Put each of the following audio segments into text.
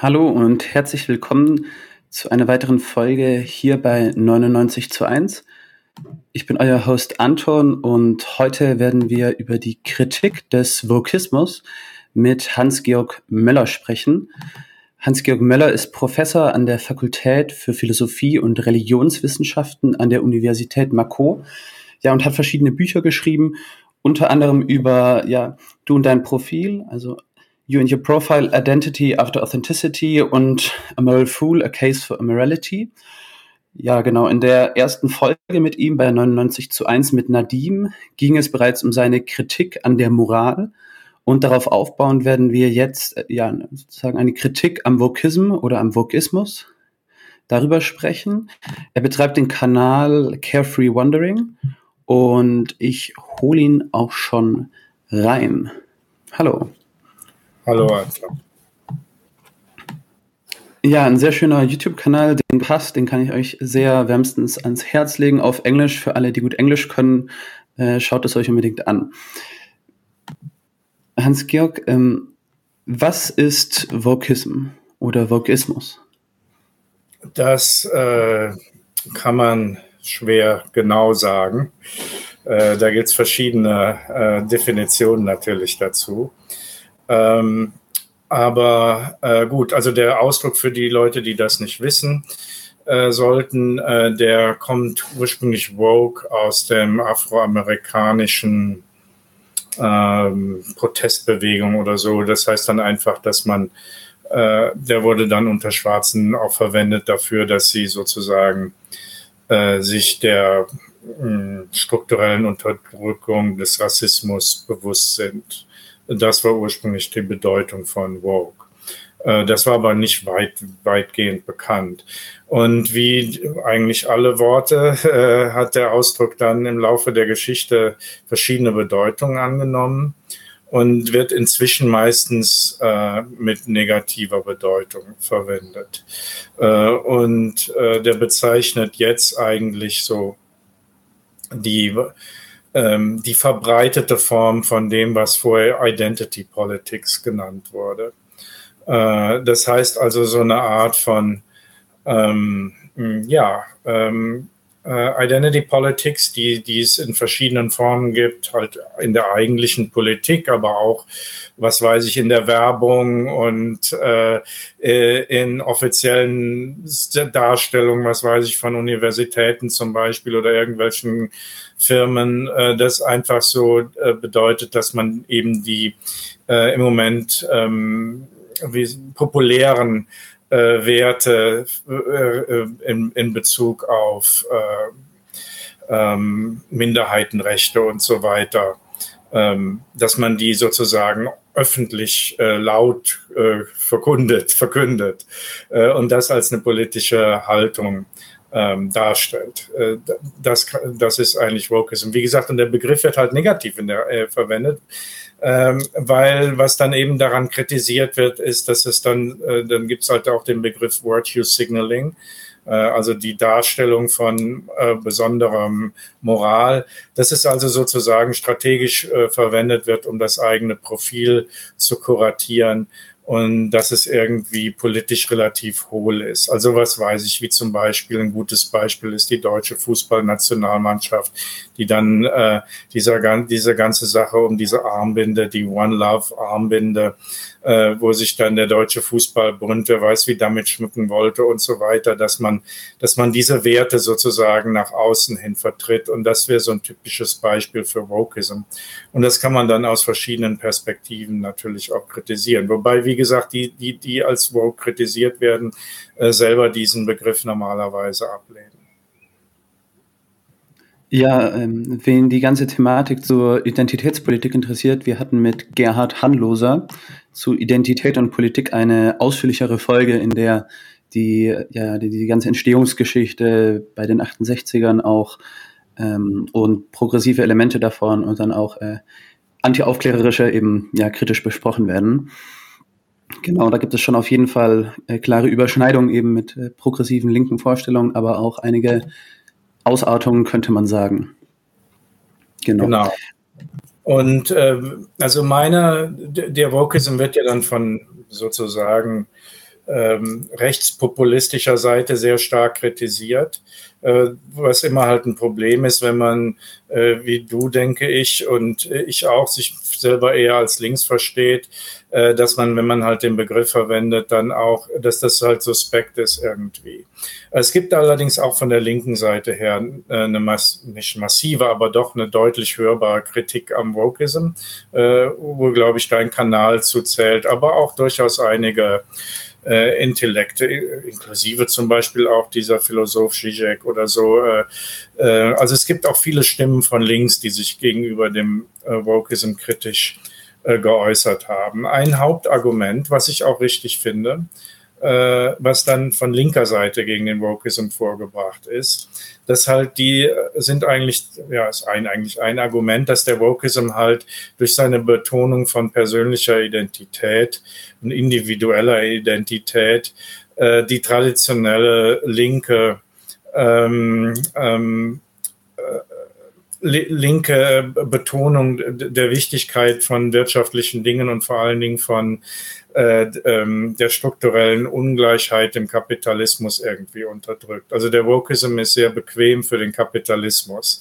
Hallo und herzlich willkommen zu einer weiteren Folge hier bei 99 zu 1. Ich bin euer Host Anton und heute werden wir über die Kritik des Vokismus mit Hans-Georg Möller sprechen. Hans-Georg Möller ist Professor an der Fakultät für Philosophie und Religionswissenschaften an der Universität Mako. Ja, und hat verschiedene Bücher geschrieben, unter anderem über ja, du und dein Profil, also You and Your Profile, Identity After Authenticity und A Moral Fool, A Case for Immorality. Ja, genau. In der ersten Folge mit ihm bei 99 zu 1 mit Nadim ging es bereits um seine Kritik an der Moral. Und darauf aufbauend werden wir jetzt, äh, ja, sozusagen eine Kritik am Vokism oder am Vokismus darüber sprechen. Er betreibt den Kanal Carefree Wandering und ich hole ihn auch schon rein. Hallo. Hallo Anton. Ja, ein sehr schöner YouTube-Kanal, den passt, den kann ich euch sehr wärmstens ans Herz legen auf Englisch. Für alle, die gut Englisch können, äh, schaut es euch unbedingt an. Hans-Georg, ähm, was ist Vokism oder Vokismus? Das äh, kann man schwer genau sagen. Äh, da gibt es verschiedene äh, Definitionen natürlich dazu. Ähm, aber äh, gut, also der Ausdruck für die Leute, die das nicht wissen äh, sollten, äh, der kommt ursprünglich Vogue aus dem afroamerikanischen ähm, Protestbewegung oder so. Das heißt dann einfach, dass man, äh, der wurde dann unter Schwarzen auch verwendet dafür, dass sie sozusagen äh, sich der mh, strukturellen Unterdrückung des Rassismus bewusst sind. Das war ursprünglich die Bedeutung von Woke. Äh, das war aber nicht weit, weitgehend bekannt. Und wie eigentlich alle Worte äh, hat der Ausdruck dann im Laufe der Geschichte verschiedene Bedeutungen angenommen und wird inzwischen meistens äh, mit negativer Bedeutung verwendet. Äh, und äh, der bezeichnet jetzt eigentlich so die ähm, die verbreitete Form von dem, was vorher Identity Politics genannt wurde. Äh, das heißt also so eine Art von, ähm, ja, ähm, äh, Identity Politics, die, die es in verschiedenen Formen gibt, halt in der eigentlichen Politik, aber auch, was weiß ich, in der Werbung und äh, äh in offiziellen Darstellungen, was weiß ich, von Universitäten zum Beispiel oder irgendwelchen Firmen, äh, das einfach so äh, bedeutet, dass man eben die äh, im Moment ähm, wie populären äh, Werte äh, äh, in, in Bezug auf äh, ähm, Minderheitenrechte und so weiter, ähm, dass man die sozusagen öffentlich äh, laut äh, verkündet äh, und das als eine politische Haltung ähm, darstellt. Äh, das, das ist eigentlich Wokeism. Wie gesagt, und der Begriff wird halt negativ der, äh, verwendet, ähm, weil was dann eben daran kritisiert wird, ist, dass es dann, äh, dann gibt es halt auch den Begriff Virtue Signaling, äh, also die Darstellung von äh, besonderem Moral. Das ist also sozusagen strategisch äh, verwendet wird, um das eigene Profil zu kuratieren und dass es irgendwie politisch relativ hohl ist. Also was weiß ich, wie zum Beispiel ein gutes Beispiel ist die deutsche Fußballnationalmannschaft, die dann äh, dieser, diese ganze Sache um diese Armbinde, die One Love Armbinde, äh, wo sich dann der deutsche Fußballbund, wer weiß, wie damit schmücken wollte und so weiter, dass man, dass man diese Werte sozusagen nach außen hin vertritt. Und das wäre so ein typisches Beispiel für Wokeism. Und das kann man dann aus verschiedenen Perspektiven natürlich auch kritisieren. Wobei, wie gesagt, die, die, die als Woke kritisiert werden, äh, selber diesen Begriff normalerweise ablehnen. Ja, ähm, wen die ganze Thematik zur Identitätspolitik interessiert, wir hatten mit Gerhard Hanloser zu Identität und Politik eine ausführlichere Folge, in der die, ja, die, die ganze Entstehungsgeschichte bei den 68ern auch ähm, und progressive Elemente davon und dann auch äh, antiaufklärerische eben ja kritisch besprochen werden. Genau, da gibt es schon auf jeden Fall äh, klare Überschneidungen eben mit äh, progressiven linken Vorstellungen, aber auch einige Ausartungen könnte man sagen. Genau. genau. Und äh, also meine, der Wokeism wird ja dann von sozusagen ähm, rechtspopulistischer Seite sehr stark kritisiert, äh, was immer halt ein Problem ist, wenn man, äh, wie du denke ich und ich auch, sich selber eher als links versteht, äh, dass man, wenn man halt den Begriff verwendet, dann auch, dass das halt suspekt ist irgendwie. Es gibt allerdings auch von der linken Seite her äh, eine mass nicht massive, aber doch eine deutlich hörbare Kritik am Wokeism, äh, wo, glaube ich, dein Kanal zuzählt, aber auch durchaus einige äh, Intellekte, inklusive zum Beispiel auch dieser Philosoph Zizek oder so. Äh, äh, also es gibt auch viele Stimmen von links, die sich gegenüber dem äh, Wokeism kritisch äh, geäußert haben. Ein Hauptargument, was ich auch richtig finde, äh, was dann von linker Seite gegen den Wokeism vorgebracht ist, dass halt die äh, sind eigentlich, ja, ist ein, eigentlich ein Argument, dass der Wokeism halt durch seine Betonung von persönlicher Identität und individueller Identität äh, die traditionelle linke ähm, ähm, äh, linke Betonung der Wichtigkeit von wirtschaftlichen Dingen und vor allen Dingen von der strukturellen Ungleichheit im Kapitalismus irgendwie unterdrückt. Also der Wokeism ist sehr bequem für den Kapitalismus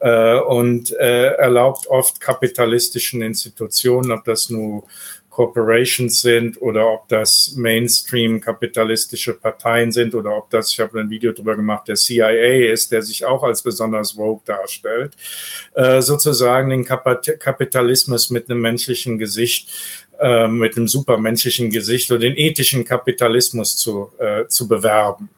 äh, und äh, erlaubt oft kapitalistischen Institutionen, ob das nur Corporations sind oder ob das Mainstream kapitalistische Parteien sind oder ob das, ich habe ein Video darüber gemacht, der CIA ist, der sich auch als besonders woke darstellt, äh, sozusagen den Kapitalismus mit einem menschlichen Gesicht äh, mit einem supermenschlichen Gesicht oder den ethischen Kapitalismus zu, äh, zu bewerben.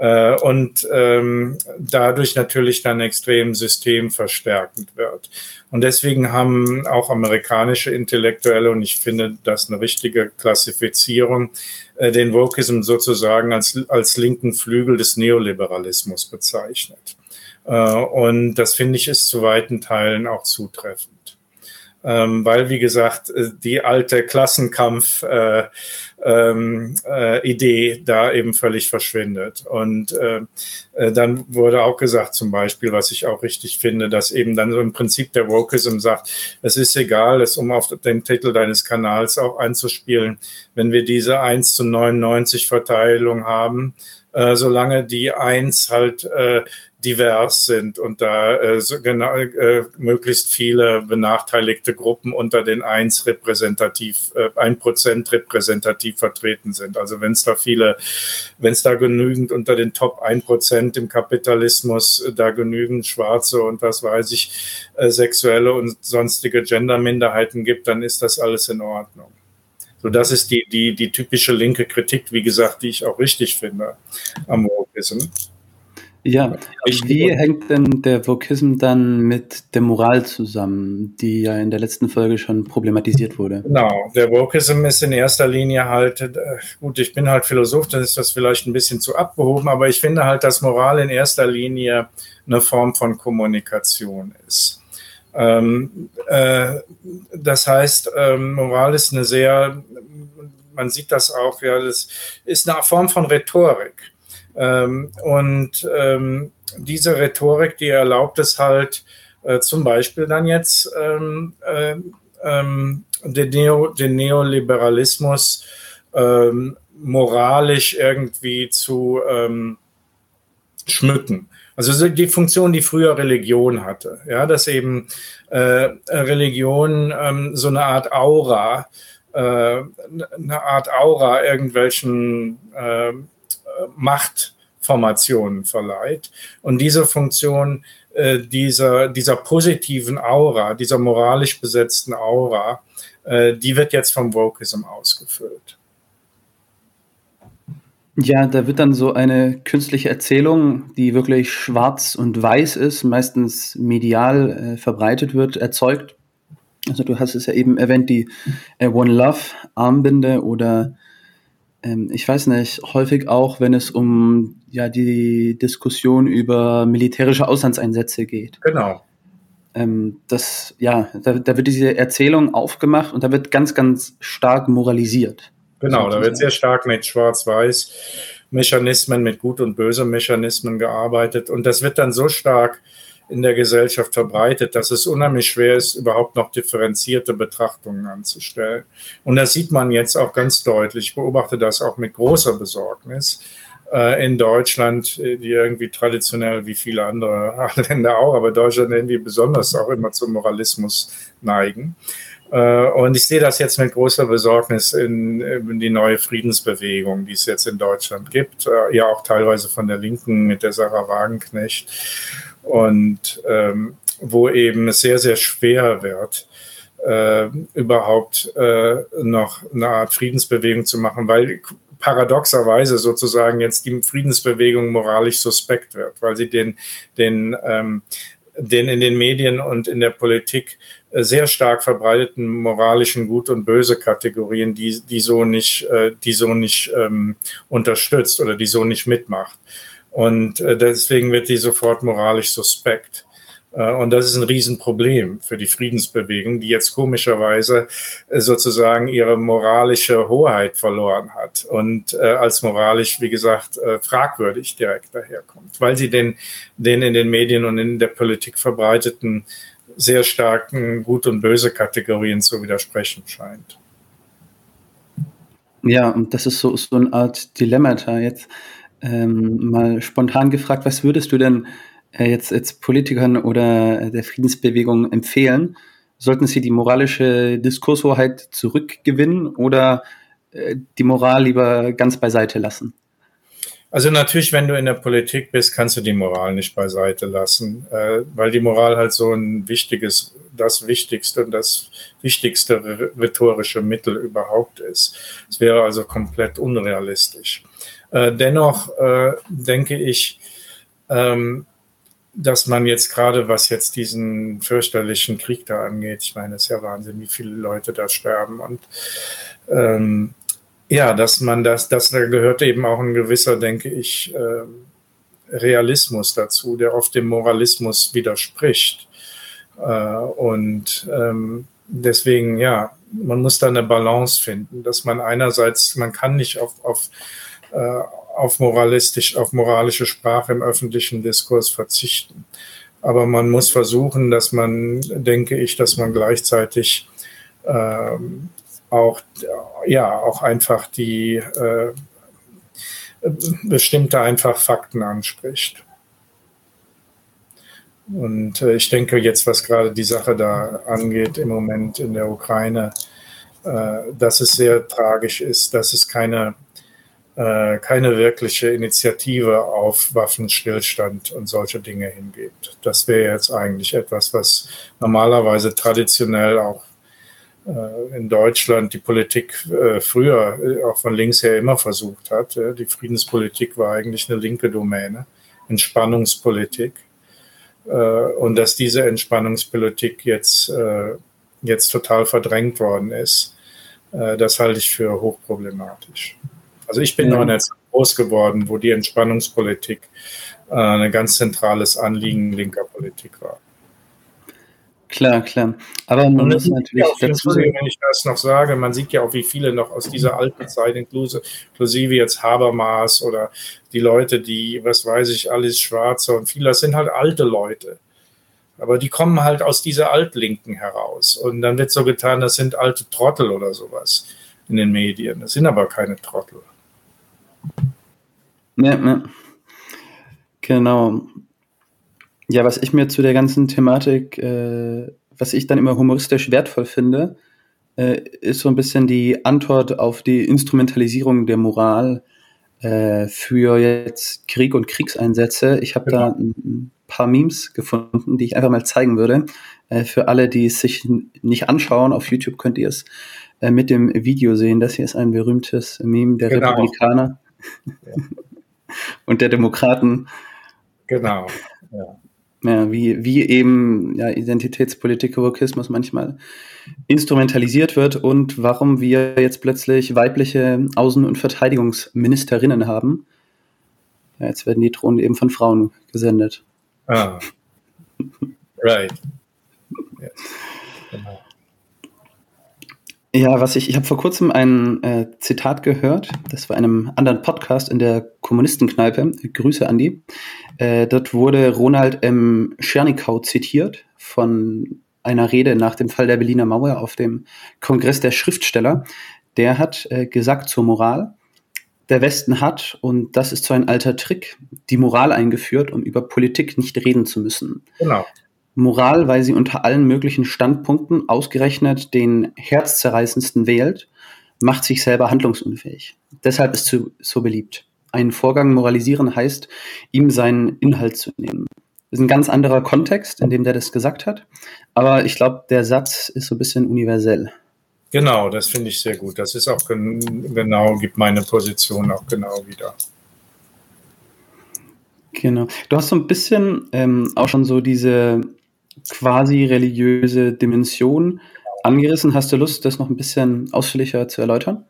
Äh, und ähm, dadurch natürlich dann extrem systemverstärkend wird. Und deswegen haben auch amerikanische Intellektuelle, und ich finde das eine richtige Klassifizierung, äh, den Wokeism sozusagen als, als linken Flügel des Neoliberalismus bezeichnet. Äh, und das finde ich ist zu weiten Teilen auch zutreffend ähm, weil, wie gesagt, äh, die alte Klassenkampf äh, ähm, äh, da eben völlig verschwindet. Und äh, äh, dann wurde auch gesagt, zum Beispiel, was ich auch richtig finde, dass eben dann so im Prinzip der Wokeism sagt, es ist egal, es um auf den Titel deines Kanals auch einzuspielen, wenn wir diese 1 zu 99 Verteilung haben, äh, solange die 1 halt äh, divers sind und da äh, so genau, äh, möglichst viele benachteiligte Gruppen unter den 1 repräsentativ, äh, 1% repräsentativ vertreten sind. Also wenn es da viele, wenn es da genügend unter den Top 1% im Kapitalismus, äh, da genügend Schwarze und was weiß ich, äh, sexuelle und sonstige Genderminderheiten gibt, dann ist das alles in Ordnung. So, das ist die, die, die typische linke Kritik, wie gesagt, die ich auch richtig finde am Wokeism. Ja, wie hängt denn der Vokism dann mit der Moral zusammen, die ja in der letzten Folge schon problematisiert wurde? Genau, der Vokism ist in erster Linie halt, äh, gut, ich bin halt Philosoph, dann ist das vielleicht ein bisschen zu abgehoben, aber ich finde halt, dass Moral in erster Linie eine Form von Kommunikation ist. Ähm, äh, das heißt, ähm, Moral ist eine sehr, man sieht das auch, ja, das ist eine Form von Rhetorik. Ähm, und ähm, diese Rhetorik, die erlaubt es halt äh, zum Beispiel dann jetzt ähm, äh, ähm, den, Neo, den, Neoliberalismus ähm, moralisch irgendwie zu ähm, schmücken. Also die Funktion, die früher Religion hatte, ja, dass eben äh, Religion so eine Art Aura, äh, eine Art Aura irgendwelchen Machtformationen verleiht. Und diese Funktion äh, dieser, dieser positiven Aura, dieser moralisch besetzten Aura, äh, die wird jetzt vom Wokeism ausgefüllt. Ja, da wird dann so eine künstliche Erzählung, die wirklich schwarz und weiß ist, meistens medial äh, verbreitet wird, erzeugt. Also du hast es ja eben erwähnt, die äh, One Love Armbinde oder ähm, ich weiß nicht, häufig auch, wenn es um ja die Diskussion über militärische Auslandseinsätze geht. Genau. Ähm, das, ja, da, da wird diese Erzählung aufgemacht und da wird ganz, ganz stark moralisiert. Genau, da wird sehr stark mit Schwarz-Weiß Mechanismen, mit Gut- und Böse-Mechanismen gearbeitet und das wird dann so stark in der Gesellschaft verbreitet, dass es unheimlich schwer ist, überhaupt noch differenzierte Betrachtungen anzustellen. Und das sieht man jetzt auch ganz deutlich. Ich beobachte das auch mit großer Besorgnis äh, in Deutschland, die irgendwie traditionell wie viele andere Länder auch, aber Deutschland irgendwie besonders auch immer zum Moralismus neigen. Äh, und ich sehe das jetzt mit großer Besorgnis in, in, die neue Friedensbewegung, die es jetzt in Deutschland gibt, äh, ja auch teilweise von der Linken mit der Sarah Wagenknecht und ähm, wo eben es sehr, sehr schwer wird, äh, überhaupt äh, noch eine Art Friedensbewegung zu machen, weil paradoxerweise sozusagen jetzt die Friedensbewegung moralisch suspekt wird, weil sie den, den, ähm, den in den Medien und in der Politik äh, sehr stark verbreiteten moralischen Gut- und Böse-Kategorien, die, die so nicht, äh, die so nicht ähm, unterstützt oder die so nicht mitmacht. Und äh, deswegen wird die sofort moralisch suspekt. Äh, und das ist ein Riesenproblem für die Friedensbewegung, die jetzt komischerweise äh, sozusagen ihre moralische Hoheit verloren hat und als moralisch, wie gesagt, fragwürdig direkt daherkommt, weil sie den, den in den Medien und in der Politik verbreiteten sehr starken Gut- und Böse-Kategorien zu widersprechen scheint. Ja, und das ist so, so eine Art Dilemmata. Jetzt ähm, mal spontan gefragt, was würdest du denn äh, jetzt, jetzt Politikern oder der Friedensbewegung empfehlen? Sollten sie die moralische Diskurshoheit zurückgewinnen oder äh, die Moral lieber ganz beiseite lassen? Also natürlich, wenn du in der Politik bist, kannst du die Moral nicht beiseite lassen, äh, weil die Moral halt so ein wichtiges, das wichtigste und das wichtigste rhetorische Mittel überhaupt ist. Es wäre also komplett unrealistisch. Äh, dennoch äh, denke ich, ähm, dass man jetzt gerade, was jetzt diesen fürchterlichen Krieg da angeht, ich meine, es ist ja Wahnsinn, wie viele Leute da sterben und ähm, ja, dass man das, das da gehört eben auch ein gewisser, denke ich, äh, Realismus dazu, der oft dem Moralismus widerspricht. Äh, und ähm, deswegen, ja, man muss da eine Balance finden, dass man einerseits, man kann nicht auf, auf auf moralistisch, auf moralische Sprache im öffentlichen Diskurs verzichten. Aber man muss versuchen, dass man, denke ich, dass man gleichzeitig ähm, auch, ja, auch einfach die äh, bestimmte einfach Fakten anspricht. Und äh, ich denke jetzt, was gerade die Sache da angeht im Moment in der Ukraine, äh, dass es sehr tragisch ist, dass es keine äh, keine wirkliche Initiative auf Waffenstillstand und solche Dinge hingibt. Das wäre jetzt eigentlich etwas, was normalerweise traditionell auch äh, in Deutschland die Politik äh, früher auch von links her immer versucht hat. Die Friedenspolitik war eigentlich eine linke Domäne, Entspannungspolitik. Und dass diese Entspannungspolitik jetzt, jetzt total verdrängt worden ist, das halte ich für hochproblematisch. Also ich bin ja. noch nicht so groß geworden, wo die Entspannungspolitik äh, ein ganz zentrales Anliegen linker Politik war. Klar, klar. Aber man muss natürlich ja dazu sagen, wenn ich das noch sage, man sieht ja auch, wie viele noch aus dieser alten Zeit, inklusive jetzt Habermas oder die Leute, die, was weiß ich, alles Schwarzer und viele, das sind halt alte Leute. Aber die kommen halt aus dieser Altlinken heraus. Und dann wird so getan, das sind alte Trottel oder sowas in den Medien. Das sind aber keine Trottel. Ja, ja. Genau. Ja, was ich mir zu der ganzen Thematik, äh, was ich dann immer humoristisch wertvoll finde, äh, ist so ein bisschen die Antwort auf die Instrumentalisierung der Moral äh, für jetzt Krieg und Kriegseinsätze. Ich habe genau. da ein paar Memes gefunden, die ich einfach mal zeigen würde. Äh, für alle, die es sich nicht anschauen, auf YouTube könnt ihr es äh, mit dem Video sehen. Das hier ist ein berühmtes Meme der genau. Republikaner und der Demokraten. Genau. Ja. Ja, wie, wie eben ja, Identitätspolitik, Wokismus manchmal instrumentalisiert wird und warum wir jetzt plötzlich weibliche Außen- und Verteidigungsministerinnen haben. Ja, jetzt werden die Drohnen eben von Frauen gesendet. Ah. Right. Yes. Genau. Ja, was ich, ich habe vor kurzem ein äh, Zitat gehört, das war einem anderen Podcast in der Kommunistenkneipe. Grüße, Andi. Äh, dort wurde Ronald M. Schernikau zitiert von einer Rede nach dem Fall der Berliner Mauer auf dem Kongress der Schriftsteller. Der hat äh, gesagt zur Moral, der Westen hat, und das ist so ein alter Trick, die Moral eingeführt, um über Politik nicht reden zu müssen. Genau. Moral, weil sie unter allen möglichen Standpunkten ausgerechnet den herzzerreißendsten wählt, macht sich selber handlungsunfähig. Deshalb ist sie so beliebt. Einen Vorgang moralisieren heißt, ihm seinen Inhalt zu nehmen. Das ist ein ganz anderer Kontext, in dem der das gesagt hat. Aber ich glaube, der Satz ist so ein bisschen universell. Genau, das finde ich sehr gut. Das ist auch genau, gibt meine Position auch genau wieder. Genau. Du hast so ein bisschen ähm, auch schon so diese quasi religiöse Dimension angerissen. Hast du Lust, das noch ein bisschen ausführlicher zu erläutern?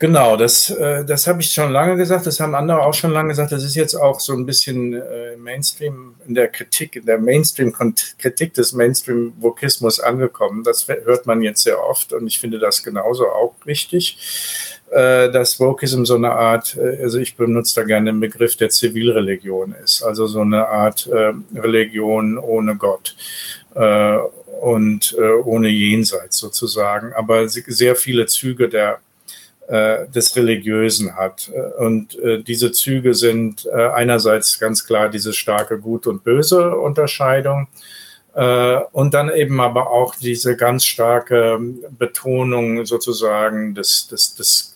Genau, das, äh, das habe ich schon lange gesagt, das haben andere auch schon lange gesagt. Das ist jetzt auch so ein bisschen äh, Mainstream in der Kritik, in der Mainstream-Kritik des Mainstream-Vokismus angekommen. Das hört man jetzt sehr oft und ich finde das genauso auch richtig, äh, dass Vokism so eine Art, äh, also ich benutze da gerne den Begriff der Zivilreligion ist, also so eine Art äh, Religion ohne Gott äh, und äh, ohne Jenseits sozusagen, aber sehr viele Züge der äh, des Religiösen hat. Und diese Züge sind einerseits ganz klar diese starke Gut- und Böse-Unterscheidung und dann eben aber auch diese ganz starke Betonung sozusagen des, des, des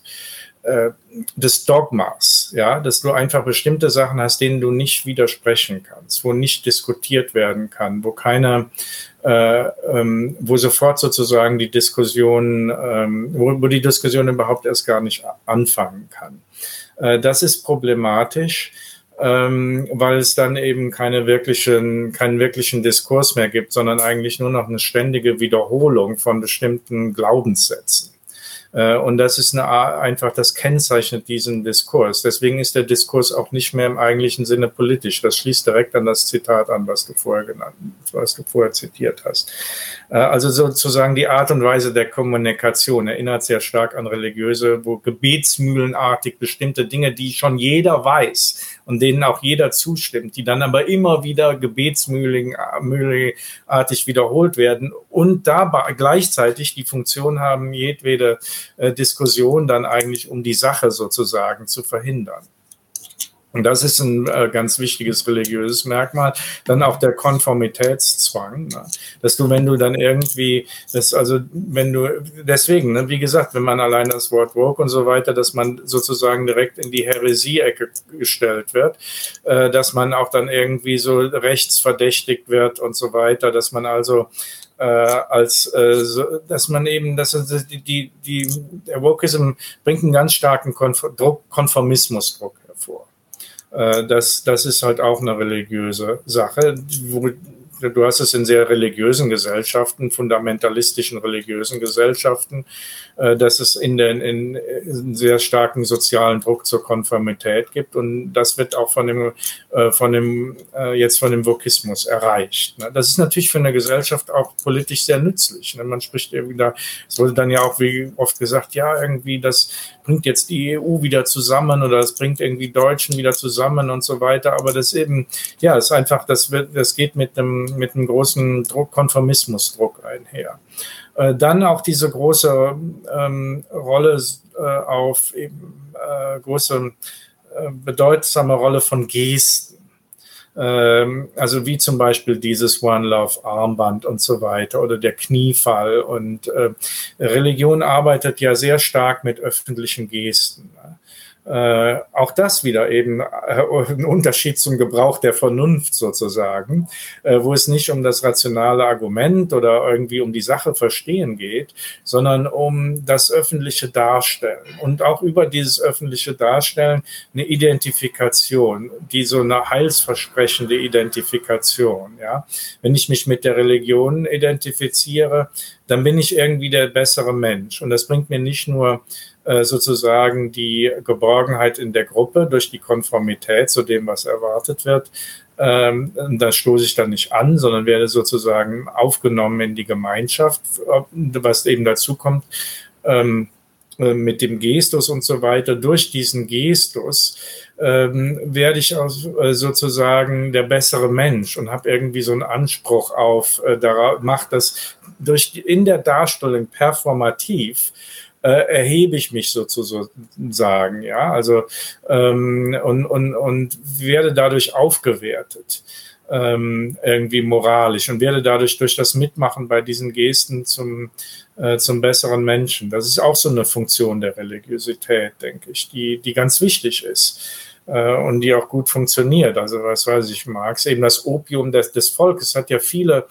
äh, des Dogmas, ja, dass du einfach bestimmte Sachen hast, denen du nicht widersprechen kannst, wo nicht diskutiert werden kann, wo keiner äh, ähm, wo sofort sozusagen die Diskussion, ähm, wo, wo, die Diskussion überhaupt erst gar nicht anfangen kann. Äh, das ist problematisch, ähm, weil es dann eben keine wirklichen, keinen wirklichen Diskurs mehr gibt, sondern eigentlich nur noch eine ständige Wiederholung von bestimmten Glaubenssätzen. Äh, und das ist eine, einfach, das kennzeichnet diesen Diskurs. Deswegen ist der Diskurs auch nicht mehr im eigentlichen Sinne politisch. Das schließt direkt an das Zitat an, was du vorher genannt, was du vorher zitiert hast. Äh, also sozusagen die Art und Weise der Kommunikation erinnert sehr stark an religiöse, wo gebetsmühlenartig bestimmte Dinge, die schon jeder weiß und denen auch jeder zustimmt, die dann aber immer wieder gebetsmühlenartig wiederholt werden und dabei gleichzeitig die Funktion haben, jedwede äh, Diskussion dann eigentlich um die Sache sozusagen zu verhindern. Und das ist ein äh, ganz wichtiges religiöses Merkmal. Dann auch der Konformitätszwang, ne? dass du, wenn du dann irgendwie, das, also wenn du, deswegen, ne, wie gesagt, wenn man allein das Wort woke und so weiter, dass man sozusagen direkt in die Heresie-Ecke gestellt wird, äh, dass man auch dann irgendwie so rechtsverdächtigt wird und so weiter, dass man also äh, als äh, so, dass man eben, dass die, die, die der Wokeism bringt einen ganz starken Konf Druck, Konformismusdruck hervor. Äh, das, das ist halt auch eine religiöse Sache, wo, du hast es in sehr religiösen Gesellschaften, fundamentalistischen religiösen Gesellschaften, äh, dass es in den in, in sehr starken sozialen Druck zur Konformität gibt und das wird auch von dem äh, von dem jetzt von dem Vokismus erreicht. Ne? Das ist natürlich für eine Gesellschaft auch politisch sehr nützlich. Ne? Man spricht irgendwie da, es wurde dann ja auch wie oft gesagt, ja irgendwie das bringt jetzt die EU wieder zusammen oder das bringt irgendwie Deutschen wieder zusammen und so weiter. Aber das eben, ja, ist einfach, das wird, das geht mit einem mit einem großen Druck, Konformismusdruck einher. Äh, dann auch diese große ähm, Rolle äh, auf eben äh, große äh, bedeutsame Rolle von Gesten. Ähm, also wie zum Beispiel dieses One Love Armband und so weiter oder der Kniefall. Und äh, Religion arbeitet ja sehr stark mit öffentlichen Gesten. Ne? Äh, auch das wieder eben äh, ein Unterschied zum Gebrauch der Vernunft sozusagen, äh, wo es nicht um das rationale Argument oder irgendwie um die Sache verstehen geht, sondern um das öffentliche Darstellen und auch über dieses öffentliche Darstellen eine Identifikation, die so eine heilsversprechende Identifikation. Ja, wenn ich mich mit der Religion identifiziere, dann bin ich irgendwie der bessere Mensch und das bringt mir nicht nur sozusagen die Geborgenheit in der Gruppe durch die Konformität zu dem, was erwartet wird. Ähm, da stoße ich dann nicht an, sondern werde sozusagen aufgenommen in die Gemeinschaft, was eben dazu kommt, äh, ähm, äh, mit dem Gestus und so weiter, durch diesen Gestus ähm, werde ich auch, äh, sozusagen der bessere Mensch und habe irgendwie so einen Anspruch auf, äh, darauf, macht das durch in der Darstellung performativ äh, erhebe ich mich sozusagen, ja, also ähm, und, und, und werde dadurch aufgewertet ähm, irgendwie moralisch und werde dadurch durch das Mitmachen bei diesen Gesten zum, äh, zum besseren Menschen. Das ist auch so eine Funktion der Religiosität, denke ich, die, die ganz wichtig ist äh, und die auch gut funktioniert. Also was weiß ich, Marx, eben das Opium des, des Volkes hat ja viele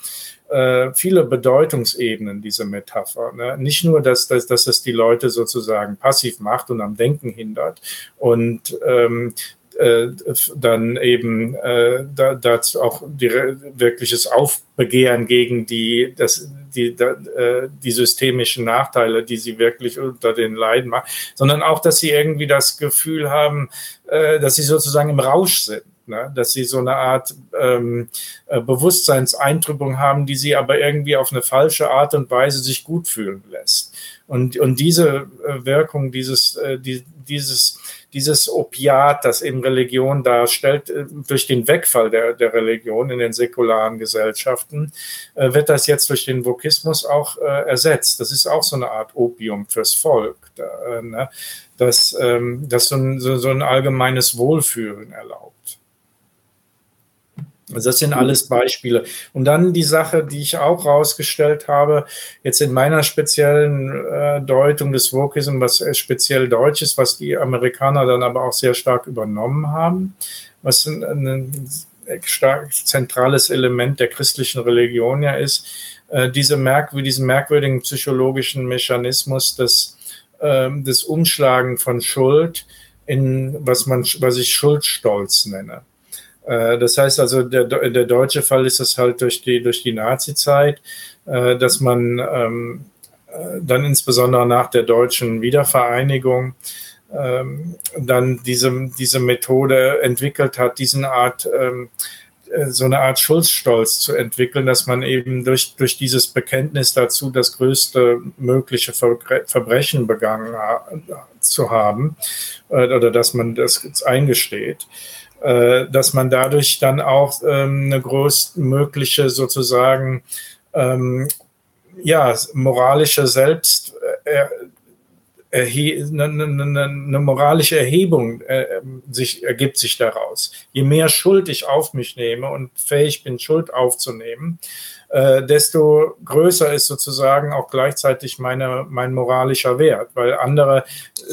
äh, viele Bedeutungsebenen, diese Metapher. Ne? Nicht nur, dass, dass, dass es die Leute sozusagen passiv macht und am Denken hindert und ähm, äh, dann eben äh, da, dazu auch die, wirkliches Aufbegehren gegen die, das, die, da, äh, die systemischen Nachteile, die sie wirklich unter den Leiden machen, sondern auch, dass sie irgendwie das Gefühl haben, äh, dass sie sozusagen im Rausch sind. Ne? Dass sie so eine Art ähm, äh, Bewusstseinseintrübung haben, die sie aber irgendwie auf eine falsche Art und Weise sich gut fühlen lässt. Und, und diese äh, Wirkung, dieses, äh, die, dieses dieses Opiat, das eben Religion darstellt, äh, durch den Wegfall der, der Religion in den säkularen Gesellschaften, äh, wird das jetzt durch den Vokismus auch äh, ersetzt. Das ist auch so eine Art Opium fürs Volk, da, ne? das, ähm, das so ein, so, so ein allgemeines Wohlfühlen erlaubt. Also das sind alles Beispiele. Und dann die Sache, die ich auch rausgestellt habe, jetzt in meiner speziellen äh, Deutung des Wokism, was äh, speziell deutsch ist, was die Amerikaner dann aber auch sehr stark übernommen haben, was ein, ein stark zentrales Element der christlichen Religion ja ist, äh, diese merk diesen merkwürdigen psychologischen Mechanismus des, äh, des Umschlagen von Schuld in was man, was ich Schuldstolz nenne. Äh, das heißt also, der, der deutsche Fall ist es halt durch die, durch die Nazi-Zeit, äh, dass man ähm, äh, dann insbesondere nach der deutschen Wiedervereinigung ähm, dann diese, diese Methode entwickelt hat, diesen Art, ähm, so eine Art Schuldstolz zu entwickeln, dass man eben durch, durch dieses Bekenntnis dazu, das größte mögliche Verbrechen begangen zu haben, oder dass man das eingesteht, dass man dadurch dann auch ähm, eine größtmögliche sozusagen ähm, ja, moralische Selbst, äh, eine, eine, eine, moralische Erhebung äh, sich, ergibt sich daraus. Je mehr Schuld ich auf mich nehme und fähig bin, Schuld aufzunehmen, äh, desto größer ist sozusagen auch gleichzeitig meine, mein moralischer Wert, weil andere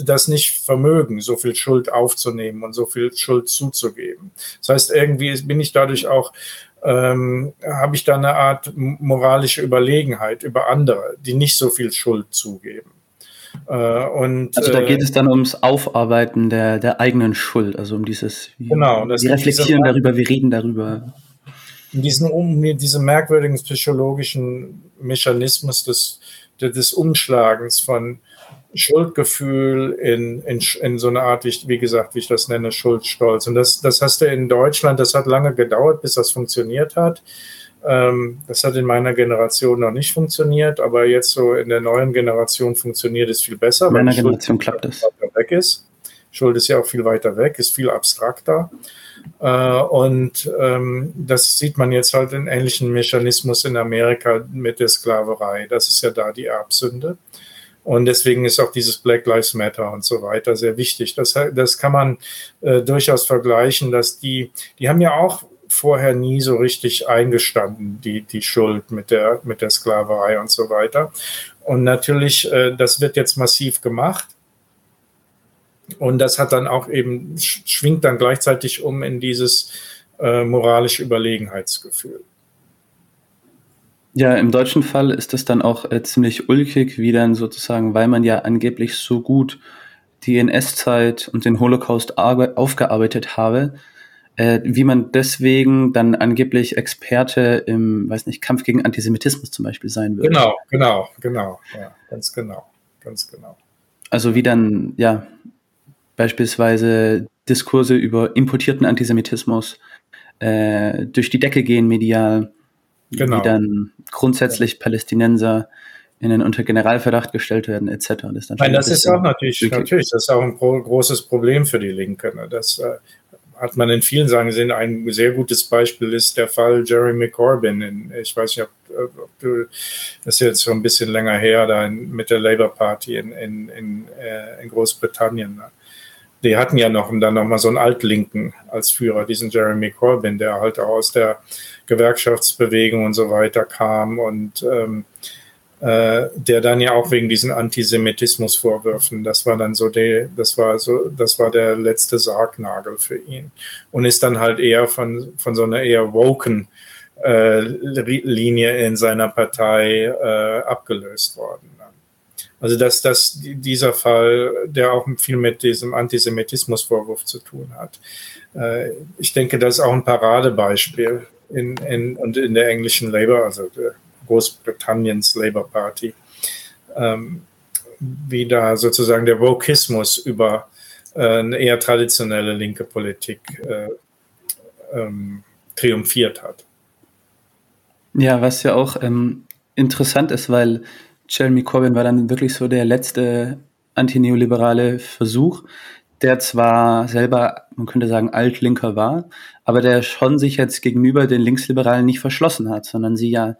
das nicht vermögen, so viel Schuld aufzunehmen und so viel Schuld zuzugeben. Das heißt, irgendwie bin ich dadurch auch ähm, habe ich da eine Art moralische Überlegenheit über andere, die nicht so viel Schuld zugeben. Äh, und, also da geht äh, es dann ums Aufarbeiten der, der eigenen Schuld, also um dieses, wie, genau, wir reflektieren darüber, wir reden darüber diesen, um, diesem merkwürdigen psychologischen Mechanismus des, des Umschlagens von Schuldgefühl in, in, in so eine Art, wie, wie gesagt, wie ich das nenne, Schuldstolz. Und das, das hast du in Deutschland, das hat lange gedauert, bis das funktioniert hat. Ähm, das hat in meiner Generation noch nicht funktioniert, aber jetzt so in der neuen Generation funktioniert es viel besser. In meiner Generation klappt es. Weg ist. Schuld ist ja auch viel weiter weg, ist viel abstrakter. Äh, und ähm, das sieht man jetzt halt in ähnlichen Mechanismus in Amerika mit der Sklaverei. Das ist ja da die Erbsünde. Und deswegen ist auch dieses Black Lives Matter und so weiter sehr wichtig. Das, das kann man äh, durchaus vergleichen, dass die, die haben ja auch vorher nie so richtig eingestanden, die, die Schuld mit der, mit der Sklaverei und so weiter. Und natürlich, äh, das wird jetzt massiv gemacht. Und das hat dann auch eben, schwingt dann gleichzeitig um in dieses äh, moralische Überlegenheitsgefühl. Ja, im deutschen Fall ist das dann auch äh, ziemlich ulkig, wie dann sozusagen, weil man ja angeblich so gut die NS-Zeit und den Holocaust aufgearbeitet habe, äh, wie man deswegen dann angeblich Experte im, weiß nicht, Kampf gegen Antisemitismus zum Beispiel sein würde. Genau, genau, genau, ja, ganz genau, ganz genau. Also wie dann, ja, beispielsweise Diskurse über importierten Antisemitismus äh, durch die Decke gehen medial, genau. wie dann grundsätzlich. Palästinenser in den unter Generalverdacht gestellt werden, etc. Das, Nein, das ist auch natürlich, natürlich, das ist auch ein großes Problem für die Linke. Ne? Das äh, hat man in vielen Sachen gesehen. Ein sehr gutes Beispiel ist der Fall Jeremy Corbyn. In, ich weiß nicht, ob, ob, du, das ist jetzt schon ein bisschen länger her, da in, mit der Labour Party in, in, in, äh, in Großbritannien. Ne? Die hatten ja noch dann noch mal so einen Altlinken als Führer, diesen Jeremy Corbyn, der halt auch aus der Gewerkschaftsbewegung und so weiter kam und ähm, äh, der dann ja auch wegen diesen Antisemitismusvorwürfen, das war dann so der, das war so, das war der letzte Sargnagel für ihn und ist dann halt eher von von so einer eher woken äh, Linie in seiner Partei äh, abgelöst worden. Also dass, dass dieser Fall, der auch viel mit diesem Antisemitismusvorwurf zu tun hat. Äh, ich denke, das ist auch ein Paradebeispiel in, in, und in der englischen Labour, also Großbritanniens Labour Party, ähm, wie da sozusagen der Wokismus über äh, eine eher traditionelle linke Politik äh, ähm, triumphiert hat. Ja, was ja auch ähm, interessant ist, weil Jeremy Corbyn war dann wirklich so der letzte antineoliberale Versuch, der zwar selber, man könnte sagen, altlinker war, aber der schon sich jetzt gegenüber den Linksliberalen nicht verschlossen hat, sondern sie ja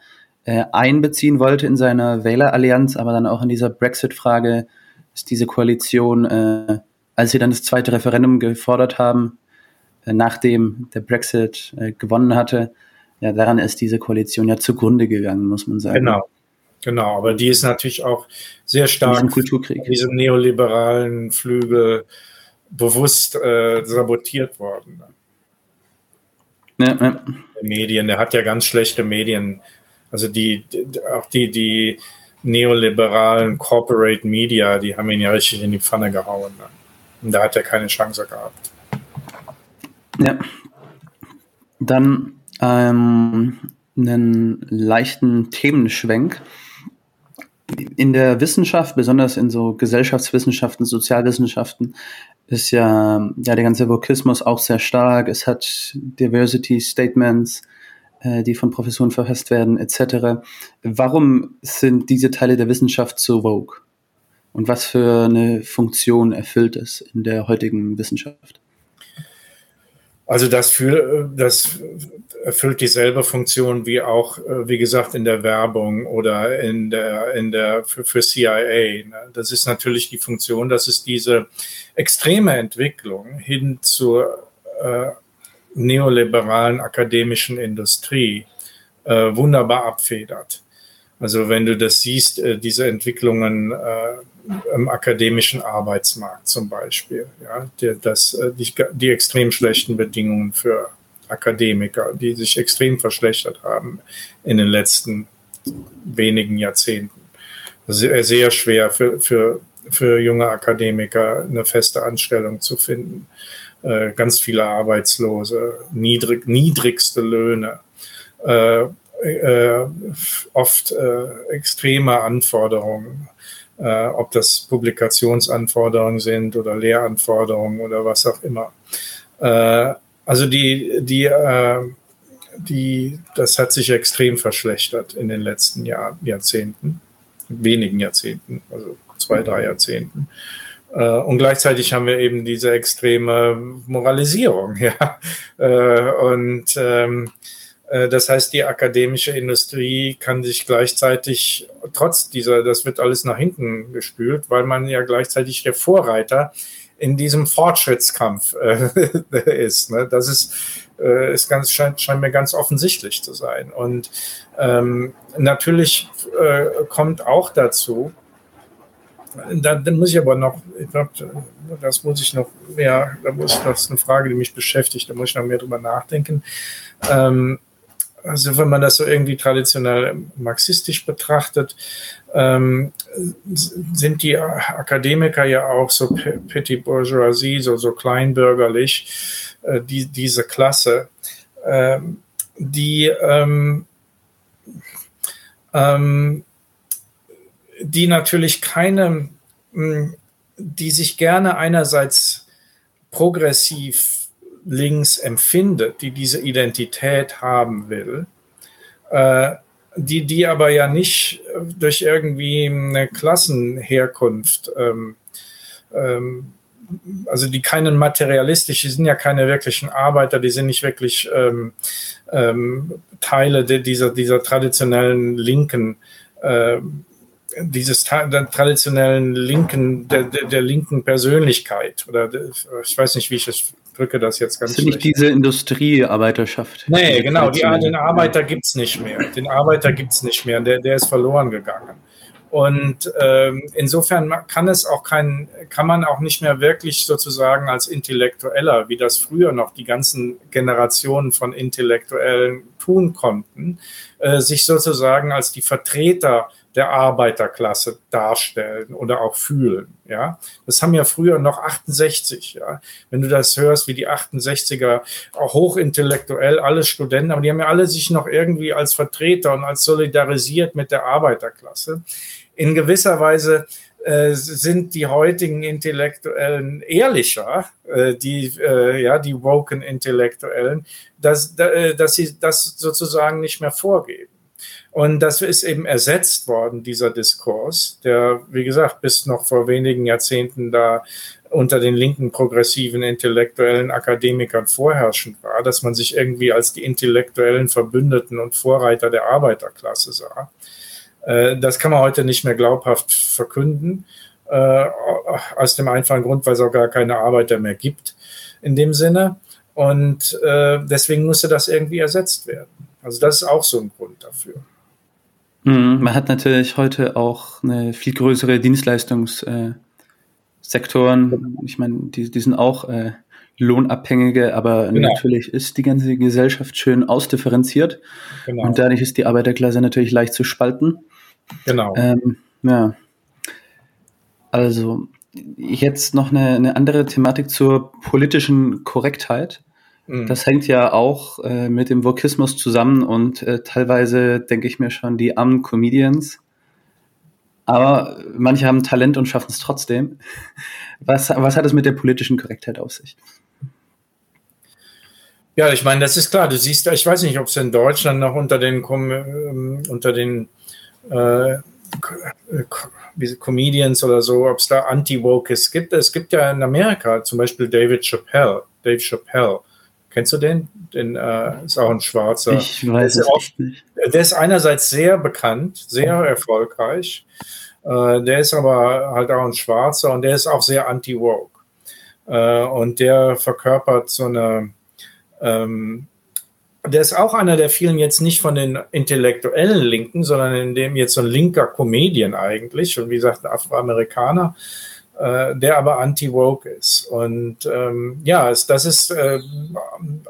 äh, einbeziehen wollte in seine Wählerallianz, aber dann auch in dieser Brexit-Frage ist diese Koalition, äh, als sie dann das zweite Referendum gefordert haben, äh, nachdem der Brexit äh, gewonnen hatte, ja, daran ist diese Koalition ja zugrunde gegangen, muss man sagen. Genau. Genau, aber die ist natürlich auch sehr stark in diesem neoliberalen Flügel bewusst äh, sabotiert worden. Ja, ja. Medien, der hat ja ganz schlechte Medien also die, auch die, die neoliberalen Corporate Media, die haben ihn ja richtig in die Pfanne gehauen. Ne? Und da hat er keine Chance gehabt. Ja. Dann ähm, einen leichten Themenschwenk. In der Wissenschaft, besonders in so Gesellschaftswissenschaften, Sozialwissenschaften, ist ja, ja der ganze Vokismus auch sehr stark. Es hat Diversity Statements, äh, die von Professoren verfasst werden, etc. Warum sind diese Teile der Wissenschaft so vogue? Und was für eine Funktion erfüllt es in der heutigen Wissenschaft? Also das, für, das erfüllt dieselbe Funktion wie auch, äh, wie gesagt, in der Werbung oder in der, in der für, für CIA. Ne? Das ist natürlich die Funktion, dass es diese extreme Entwicklung hin zur äh, neoliberalen akademischen Industrie äh, wunderbar abfedert. Also wenn du das siehst, äh, diese Entwicklungen äh, im akademischen Arbeitsmarkt zum Beispiel, ja, die, das, äh, die, die extrem schlechten Bedingungen für Akademiker, die sich extrem verschlechtert haben in den letzten wenigen Jahrzehnten. Sehr, sehr schwer für, für, für junge Akademiker eine feste Anstellung zu finden. Äh, ganz viele Arbeitslose, niedrig, niedrigste Löhne, äh, äh, oft äh, extreme Anforderungen, äh, ob das Publikationsanforderungen sind oder Lehranforderungen oder was auch immer. Also die, die, die, das hat sich extrem verschlechtert in den letzten Jahr, Jahrzehnten, wenigen Jahrzehnten, also zwei, drei Jahrzehnten. Äh, und gleichzeitig haben wir eben diese extreme Moralisierung. Ja? Äh, und ähm, äh, das heißt, die akademische Industrie kann sich gleichzeitig, trotz dieser, das wird alles nach hinten gespült, weil man ja gleichzeitig der Vorreiter in diesem Fortschrittskampf äh, ist. Ne? Das ist, äh, ist ganz, scheint, scheint mir ganz offensichtlich zu sein. Und ähm, natürlich äh, kommt auch dazu, da, muss ich aber noch, ich glaube, das muss ich noch mehr, da muss, das ist eine Frage, die mich beschäftigt, da muss ich noch mehr drüber nachdenken. Ähm, also wenn man das so irgendwie traditionell marxistisch betrachtet, ähm, sind die Akademiker ja auch so Petit Bourgeoisie, so, so kleinbürgerlich, äh, die, diese Klasse, ähm, die ähm, ähm, die natürlich keine, hm, die sich gerne einerseits progressiv links empfindet, die diese Identität haben will, äh, die, die aber ja nicht durch irgendwie eine Klassenherkunft, ähm, ähm, also die keinen materialistisch, die sind ja keine wirklichen Arbeiter, die sind nicht wirklich ähm, ähm, Teile dieser, dieser traditionellen linken äh, dieses traditionellen linken, der, der, der, linken Persönlichkeit oder ich weiß nicht, wie ich es drücke das jetzt ganz Das ist nicht diese Industriearbeiterschaft. Nee, genau, die, den Arbeiter gibt es nicht mehr. Den Arbeiter gibt es nicht mehr, der, der ist verloren gegangen. Und ähm, insofern kann es auch kein, kann man auch nicht mehr wirklich sozusagen als Intellektueller, wie das früher noch die ganzen Generationen von Intellektuellen tun konnten, äh, sich sozusagen als die Vertreter der Arbeiterklasse darstellen oder auch fühlen. Ja, das haben ja früher noch 68. Ja, wenn du das hörst, wie die 68er auch hochintellektuell, alle Studenten, aber die haben ja alle sich noch irgendwie als Vertreter und als solidarisiert mit der Arbeiterklasse. In gewisser Weise äh, sind die heutigen Intellektuellen ehrlicher, äh, die, äh, ja, die woken Intellektuellen, dass, dass sie das sozusagen nicht mehr vorgeben. Und das ist eben ersetzt worden, dieser Diskurs, der, wie gesagt, bis noch vor wenigen Jahrzehnten da unter den linken progressiven intellektuellen Akademikern vorherrschend war, dass man sich irgendwie als die intellektuellen Verbündeten und Vorreiter der Arbeiterklasse sah. Äh, das kann man heute nicht mehr glaubhaft verkünden, äh, aus dem einfachen Grund, weil es auch gar keine Arbeiter mehr gibt in dem Sinne. Und äh, deswegen musste das irgendwie ersetzt werden. Also das ist auch so ein Grund dafür. Mhm, man hat natürlich heute auch eine viel größere Dienstleistungssektoren. Ich meine, die, die sind auch äh, lohnabhängige, aber genau. natürlich ist die ganze Gesellschaft schön ausdifferenziert. Genau. Und dadurch ist die Arbeiterklasse natürlich leicht zu spalten. Genau. Ähm, ja. Also jetzt noch eine, eine andere Thematik zur politischen Korrektheit. Mhm. Das hängt ja auch äh, mit dem Vokismus zusammen und äh, teilweise denke ich mir schon, die armen Comedians. Aber manche haben Talent und schaffen es trotzdem. Was, was hat es mit der politischen Korrektheit auf sich? Ja, ich meine, das ist klar. Du siehst, ich weiß nicht, ob es in Deutschland noch unter den, ähm, unter den äh, Comedians oder so, ob es da Anti-Wokes gibt. Es gibt ja in Amerika zum Beispiel David Chappelle, Dave Chappelle. Kennst du den? Den äh, ist auch ein Schwarzer. Ich weiß es auch, nicht. Der ist einerseits sehr bekannt, sehr erfolgreich. Äh, der ist aber halt auch ein Schwarzer und der ist auch sehr anti-woke. Äh, und der verkörpert so eine ähm, der ist auch einer der vielen jetzt nicht von den intellektuellen Linken, sondern in dem jetzt so ein linker Comedian eigentlich und wie gesagt ein Afroamerikaner, äh, der aber anti-woke ist. Und ähm, ja, es, das ist äh,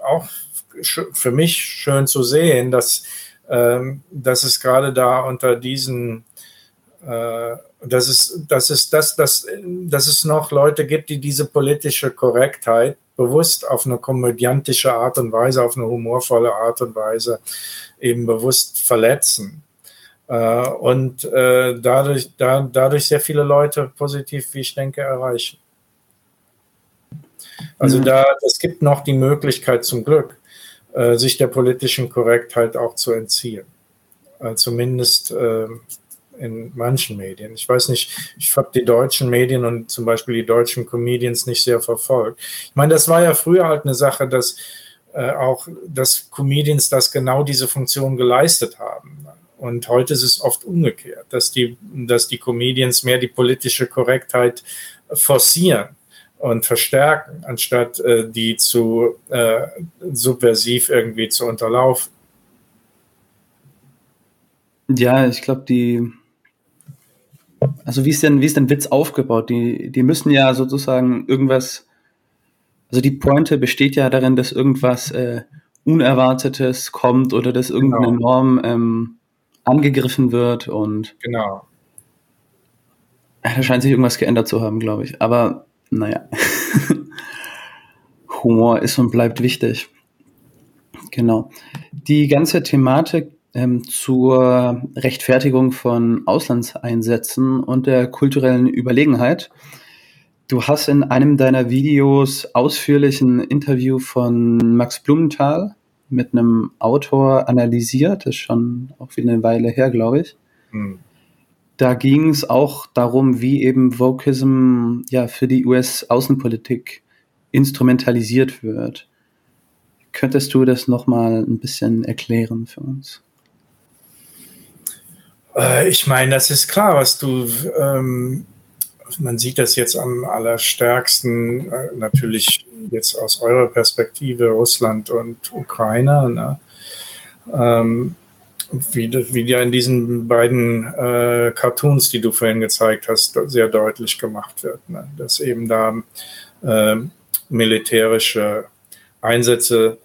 auch für mich schön zu sehen, dass, ähm, dass es gerade da unter diesen äh, dass es, dass, es, dass, dass, dass es noch Leute gibt, die diese politische Korrektheit bewusst auf eine komödiantische Art und Weise, auf eine humorvolle Art und Weise eben bewusst verletzen. Äh, und äh, dadurch, da, dadurch sehr viele Leute positiv, wie ich denke, erreichen. Also mhm. da, es gibt noch die Möglichkeit zum Glück, äh, sich der politischen Korrektheit auch zu entziehen. Zumindest in manchen Medien. Ich weiß nicht, ich habe die deutschen Medien und zum Beispiel die deutschen Comedians nicht sehr verfolgt. Ich meine, das war ja früher halt eine Sache, dass auch, dass Comedians das genau diese Funktion geleistet haben. Und heute ist es oft umgekehrt, dass die, dass die Comedians mehr die politische Korrektheit forcieren und verstärken, anstatt äh, die zu äh, subversiv irgendwie zu unterlaufen. Ja, ich glaube, die, also wie ist denn, wie ist denn Witz aufgebaut? Die, die müssen ja sozusagen irgendwas, also die Pointe besteht ja darin, dass irgendwas äh, Unerwartetes kommt oder dass irgendeine genau. Norm ähm, angegriffen wird und genau. Da scheint sich irgendwas geändert zu haben, glaube ich. Aber naja, Humor ist und bleibt wichtig. Genau. Die ganze Thematik ähm, zur Rechtfertigung von Auslandseinsätzen und der kulturellen Überlegenheit. Du hast in einem deiner Videos ausführlich ein Interview von Max Blumenthal mit einem Autor analysiert, das ist schon auch wieder eine Weile her, glaube ich. Hm. Da ging es auch darum, wie eben Vokism ja für die US-Außenpolitik instrumentalisiert wird. Könntest du das nochmal ein bisschen erklären für uns? Äh, ich meine, das ist klar, was du, ähm, man sieht das jetzt am allerstärksten, äh, natürlich jetzt aus eurer Perspektive, Russland und Ukraine. Ne? Ähm, wie, wie ja in diesen beiden äh, Cartoons, die du vorhin gezeigt hast, sehr deutlich gemacht wird, ne? dass eben da äh, militärische Einsätze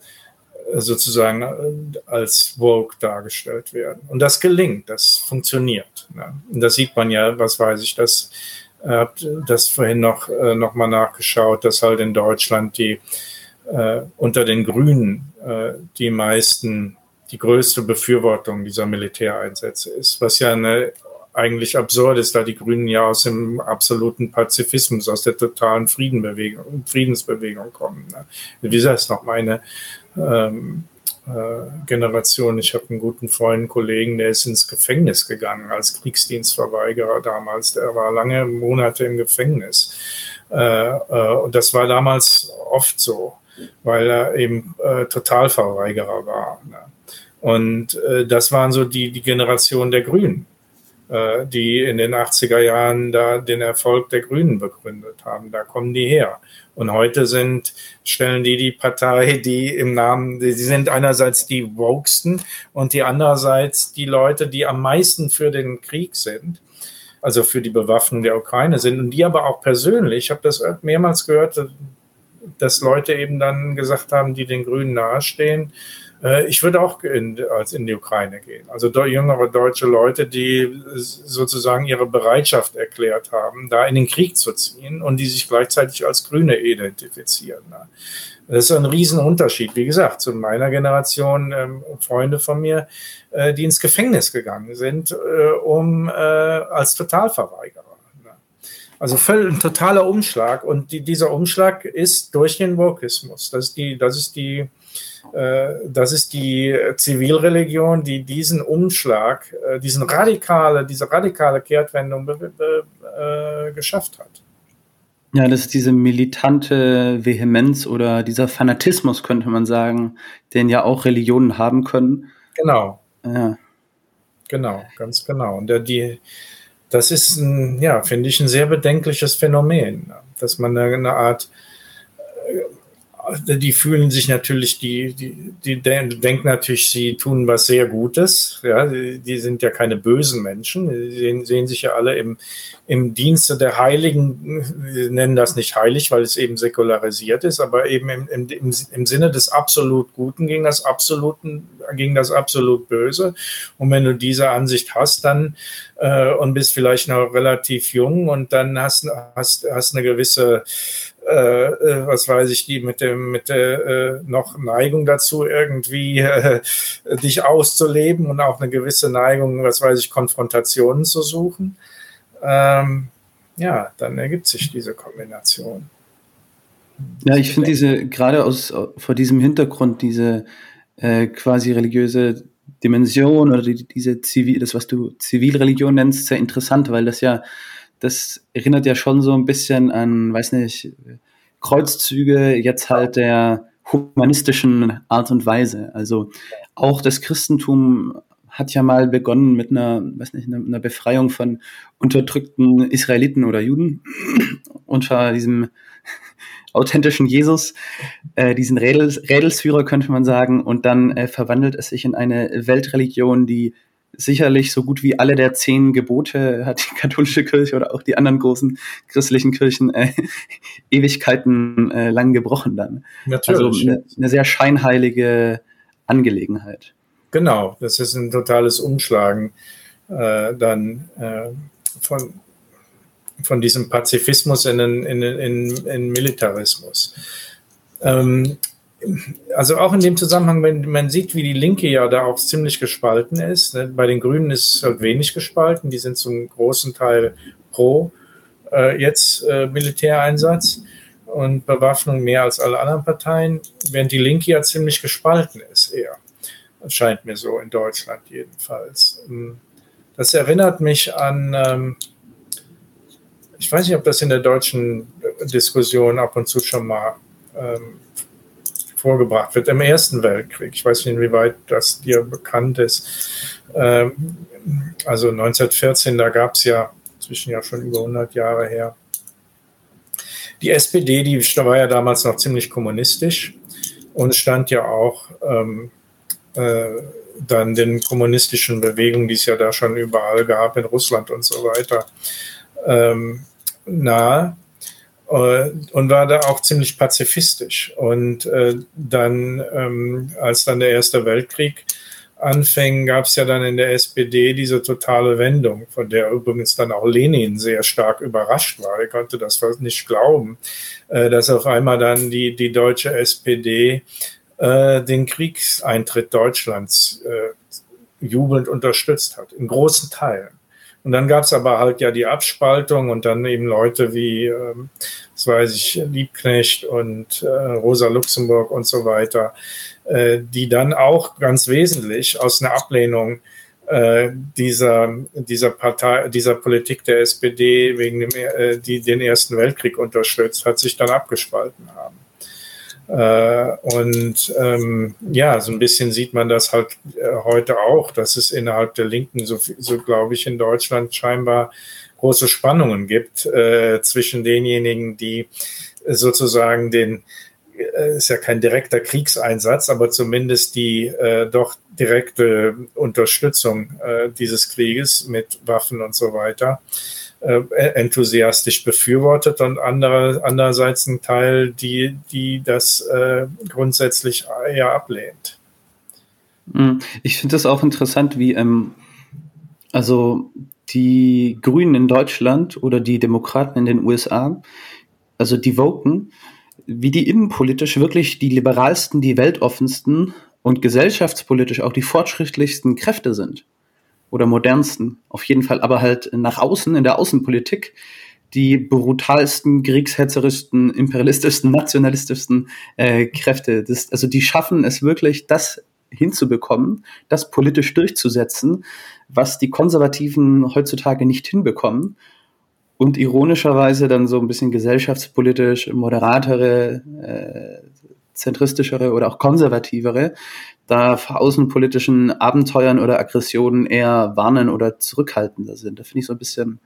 äh, sozusagen äh, als Vogue dargestellt werden. Und das gelingt, das funktioniert. Ne? Und das sieht man ja, was weiß ich, das habt das vorhin noch, äh, noch mal nachgeschaut, dass halt in Deutschland die äh, unter den Grünen äh, die meisten die größte Befürwortung dieser Militäreinsätze ist, was ja eine eigentlich absurd ist, da die Grünen ja aus dem absoluten Pazifismus, aus der totalen Friedenbewegung, Friedensbewegung kommen. Ne? Wie gesagt, noch meine ähm, äh, Generation. Ich habe einen guten Freund, einen Kollegen, der ist ins Gefängnis gegangen als Kriegsdienstverweigerer damals. Der war lange Monate im Gefängnis. Äh, äh, und das war damals oft so, weil er eben äh, Totalverweigerer war. Ne? Und äh, das waren so die, die Generation der Grünen, äh, die in den 80er Jahren da den Erfolg der Grünen begründet haben. Da kommen die her. Und heute sind, stellen die die Partei, die im Namen, sie sind einerseits die Wokesten und die andererseits die Leute, die am meisten für den Krieg sind also für die Bewaffnung der Ukraine sind und die aber auch persönlich, ich habe das mehrmals gehört, dass Leute eben dann gesagt haben, die den Grünen nahestehen, äh, ich würde auch in, als in die Ukraine gehen. Also jüngere deutsche Leute, die sozusagen ihre Bereitschaft erklärt haben, da in den Krieg zu ziehen und die sich gleichzeitig als Grüne identifizieren. Das ist ein Riesenunterschied. Wie gesagt, zu meiner Generation ähm, Freunde von mir, äh, die ins Gefängnis gegangen sind, äh, um äh, als Totalverweigerer. Also völlig ein totaler Umschlag. Und die, dieser Umschlag ist durch den Wokismus. Das ist die, das ist die äh, das ist die Zivilreligion, die diesen Umschlag, äh, diesen radikale, diese radikale Kehrtwendung äh, geschafft hat. Ja, das ist diese militante Vehemenz oder dieser Fanatismus, könnte man sagen, den ja auch Religionen haben können. Genau. Ja. Genau, ganz genau. Und der, die, das ist ein, ja, finde ich, ein sehr bedenkliches Phänomen, dass man eine Art die fühlen sich natürlich, die, die, die denken natürlich, sie tun was sehr Gutes. Ja, die sind ja keine bösen Menschen. Sie sehen, sehen sich ja alle im, im Dienste der Heiligen. Wir nennen das nicht heilig, weil es eben säkularisiert ist, aber eben im, im, im Sinne des absolut Guten gegen das absoluten, gegen das absolut Böse. Und wenn du diese Ansicht hast, dann äh, und bist vielleicht noch relativ jung und dann hast, hast, hast eine gewisse äh, äh, was weiß ich, die mit dem, mit der äh, noch Neigung dazu, irgendwie äh, dich auszuleben und auch eine gewisse Neigung, was weiß ich, Konfrontationen zu suchen. Ähm, ja, dann ergibt sich diese Kombination. Ja, ich finde diese, gerade aus vor diesem Hintergrund, diese äh, quasi religiöse Dimension oder die, diese Zivil, das, was du Zivilreligion nennst, sehr interessant, weil das ja das erinnert ja schon so ein bisschen an, weiß nicht, Kreuzzüge jetzt halt der humanistischen Art und Weise. Also auch das Christentum hat ja mal begonnen mit einer, weiß nicht, einer Befreiung von unterdrückten Israeliten oder Juden unter diesem authentischen Jesus, äh, diesen Rädels, Rädelsführer könnte man sagen, und dann äh, verwandelt es sich in eine Weltreligion, die sicherlich so gut wie alle der zehn Gebote hat die katholische Kirche oder auch die anderen großen christlichen Kirchen äh, Ewigkeiten äh, lang gebrochen dann. Natürlich. Also eine, eine sehr scheinheilige Angelegenheit. Genau, das ist ein totales Umschlagen äh, dann äh, von, von diesem Pazifismus in, in, in, in Militarismus. Ähm, also auch in dem Zusammenhang, wenn man sieht, wie die Linke ja da auch ziemlich gespalten ist. Ne? Bei den Grünen ist halt wenig gespalten, die sind zum großen Teil pro äh, jetzt äh, Militäreinsatz. und Bewaffnung mehr als alle anderen Parteien, während die Linke ja ziemlich gespalten ist eher. Das scheint mir so in Deutschland jedenfalls. Ähm, das erinnert mich an, ähm, ich weiß nicht, ob das in der deutschen Diskussion ab und zu schon mal ähm, vorgebracht wird, im Ersten Weltkrieg. Ich weiß nicht, inwieweit das dir bekannt ist. also 1914, da gab es ja, zwischen ja schon über 100 Jahre her, die SPD, die war ja damals noch ziemlich kommunistisch und stand ja auch ähm, äh, dann den kommunistischen Bewegungen, die es ja da schon überall gab, in Russland und so weiter, ähm, nahe und war da auch ziemlich pazifistisch. Und äh, dann, ähm, als dann der Erste Weltkrieg anfing, gab es ja dann in der SPD diese totale Wendung, von der übrigens dann auch Lenin sehr stark überrascht war. Er konnte das fast nicht glauben, äh, dass auf einmal dann die, die deutsche SPD äh, den Kriegseintritt Deutschlands äh, jubelnd unterstützt hat, in großen Teilen. Und dann gab es aber halt ja die Abspaltung und dann eben Leute wie, ähm, was weiß ich, Liebknecht und äh, Rosa Luxemburg und so weiter, äh, die dann auch ganz wesentlich aus einer Ablehnung äh, dieser, dieser Partei, dieser Politik der SPD wegen dem, äh, die den Ersten Weltkrieg unterstützt, hat sich dann abgespalten haben. Äh, und ähm, ja, so ein bisschen sieht man das halt äh, heute auch, dass es innerhalb der Linken, so, so glaube ich, in Deutschland scheinbar große Spannungen gibt äh, zwischen denjenigen, die sozusagen den, äh, ist ja kein direkter Kriegseinsatz, aber zumindest die äh, doch direkte Unterstützung äh, dieses Krieges mit Waffen und so weiter enthusiastisch befürwortet und andere, andererseits ein Teil, die, die das äh, grundsätzlich eher ablehnt. Hm, ich finde das auch interessant, wie ähm, also die Grünen in Deutschland oder die Demokraten in den USA, also die Voten, wie die innenpolitisch wirklich die liberalsten, die weltoffensten und gesellschaftspolitisch auch die fortschrittlichsten Kräfte sind oder modernsten, auf jeden Fall, aber halt nach außen, in der Außenpolitik, die brutalsten, kriegshetzerischsten, imperialistischsten, nationalistischsten äh, Kräfte. Das, also die schaffen es wirklich, das hinzubekommen, das politisch durchzusetzen, was die Konservativen heutzutage nicht hinbekommen. Und ironischerweise dann so ein bisschen gesellschaftspolitisch moderatere, äh, zentristischere oder auch konservativere da vor außenpolitischen Abenteuern oder Aggressionen eher warnen oder zurückhaltender sind. Da finde ich so ein bisschen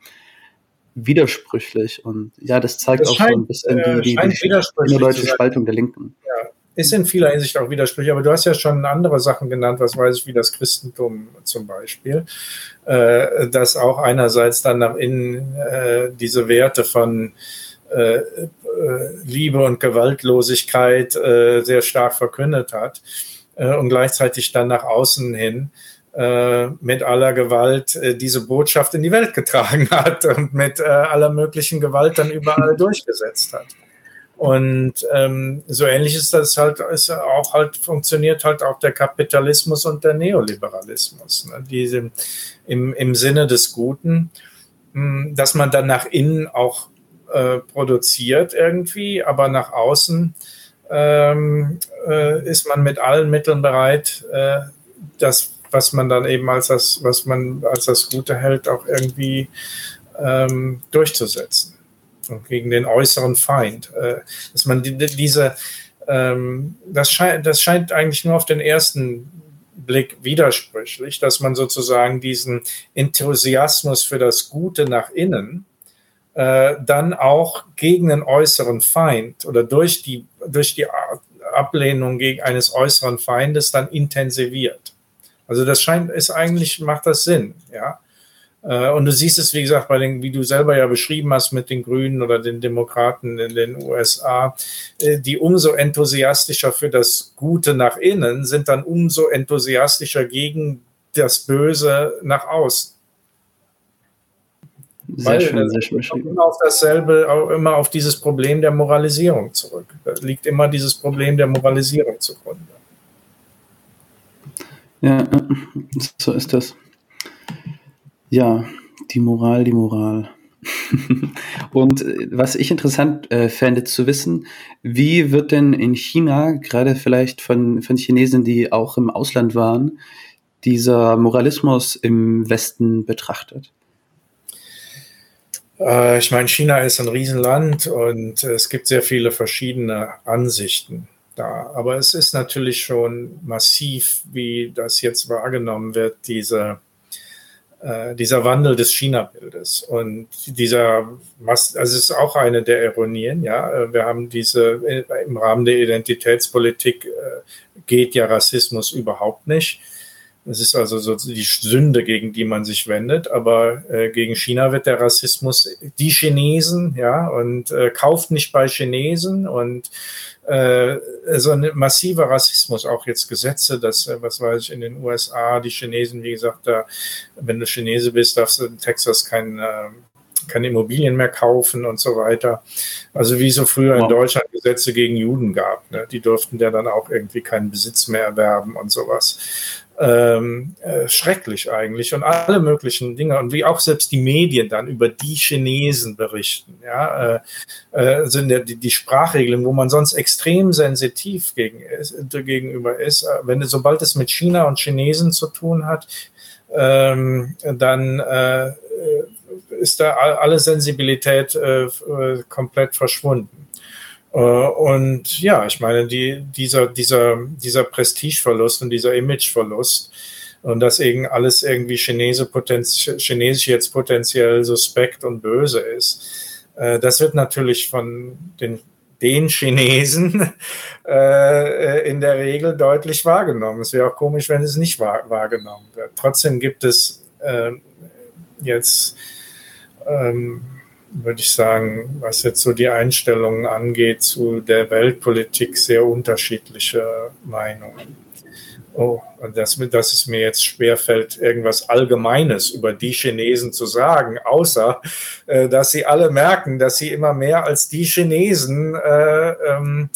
widersprüchlich. Und ja, das zeigt das auch scheint, so ein bisschen die, die, die, die deutsche Spaltung der Linken. Ja, ist in vieler Hinsicht auch widersprüchlich, aber du hast ja schon andere Sachen genannt, was weiß ich, wie das Christentum zum Beispiel, äh, das auch einerseits dann nach innen äh, diese Werte von äh, äh Liebe und Gewaltlosigkeit äh, sehr stark verkündet hat äh, und gleichzeitig dann nach außen hin äh, mit aller Gewalt äh, diese Botschaft in die Welt getragen hat und mit äh, aller möglichen Gewalt dann überall durchgesetzt hat. Und ähm, so ähnlich ist das halt, ist auch halt, funktioniert halt auch der Kapitalismus und der Neoliberalismus. Ne? Diese im, im Sinne des Guten, mh, hm, dass man dann nach innen auch äh, produziert irgendwie, aber nach außen ähm, äh, ist man mit allen Mitteln bereit, äh, das, was man dann eben als das, was man als das Gute hält, auch irgendwie ähm, durchzusetzen und gegen den äußeren Feind. Äh, dass man die, diese, ähm, das, scheint, das scheint eigentlich nur auf den ersten Blick widersprüchlich, dass man sozusagen diesen Enthusiasmus für das Gute nach innen äh, dann auch gegen den äußeren Feind oder durch die, durch die Ablehnung gegen eines äußeren Feindes dann intensiviert. Also das scheint, ist eigentlich, macht das Sinn, ja. Äh, und du siehst es, wie gesagt, bei den, wie du selber ja beschrieben hast mit den Grünen oder den Demokraten in den USA, äh, die umso enthusiastischer für das Gute nach innen sind, dann umso enthusiastischer gegen das Böse nach außen. Sehr Weil, schön, sehr schön beschrieben. Immer auf dasselbe, immer auf dieses Problem der Moralisierung zurück. Da liegt immer dieses Problem der Moralisierung zugrunde. Ja, so ist das. Ja, die Moral, die Moral. Und äh, was ich interessant äh, fände zu wissen, wie wird denn in China, gerade vielleicht von, von Chinesen, die auch im Ausland waren, dieser Moralismus im Westen betrachtet? Äh, ich meine, China ist ein Riesenland und es gibt sehr viele verschiedene Ansichten da. Aber es ist natürlich schon massiv, wie das jetzt wahrgenommen wird, diese äh, dieser Wandel des China-Bildes. Und dieser, also ist auch eine der Ironien, ja. Äh, wir haben diese, äh, im Rahmen der Identitätspolitik geht ja Rassismus überhaupt nicht. Es ist also so die Sünde, gegen die man sich wendet, aber äh, gegen China wird der Rassismus die Chinesen, ja, und äh, kauft nicht bei Chinesen und äh, so ein massiver Rassismus, auch jetzt Gesetze, dass, äh, was weiß ich, in den USA, die Chinesen, wie gesagt, da, wenn du Chinese bist, darfst du in Texas kein, äh, keine Immobilien mehr kaufen und so weiter. Also wie so früher in Deutschland Gesetze gegen Juden gab. Ne? Die durften ja dann auch irgendwie keinen Besitz mehr erwerben und sowas ähm, äh, schrecklich eigentlich und alle möglichen Dinge und wie auch selbst die Medien dann über die Chinesen berichten, ja, äh, äh, sind ja die, die Sprachregeln, wo man sonst extrem sensitiv gegen ist, gegenüber ist, äh, wenn sobald es mit China und Chinesen zu tun hat, ähm, dann äh, ist da alle Sensibilität äh, komplett verschwunden. Äh, und ja, ich meine, die, dieser, dieser, dieser Prestigeverlust und dieser Imageverlust und dass eben alles irgendwie Chinese Chinesisch jetzt potenziell suspekt und böse ist, äh, das wird natürlich von den, den Chinesen äh, in der Regel deutlich wahrgenommen. Es wäre auch komisch, wenn es nicht wahr, wahrgenommen wird. Trotzdem gibt es äh, jetzt ähm, würde ich sagen, was jetzt so die Einstellungen angeht zu der Weltpolitik, sehr unterschiedliche Meinungen. Oh, und dass, dass es mir jetzt schwerfällt, irgendwas Allgemeines über die Chinesen zu sagen, außer äh, dass sie alle merken, dass sie immer mehr als die Chinesen äh, ähm,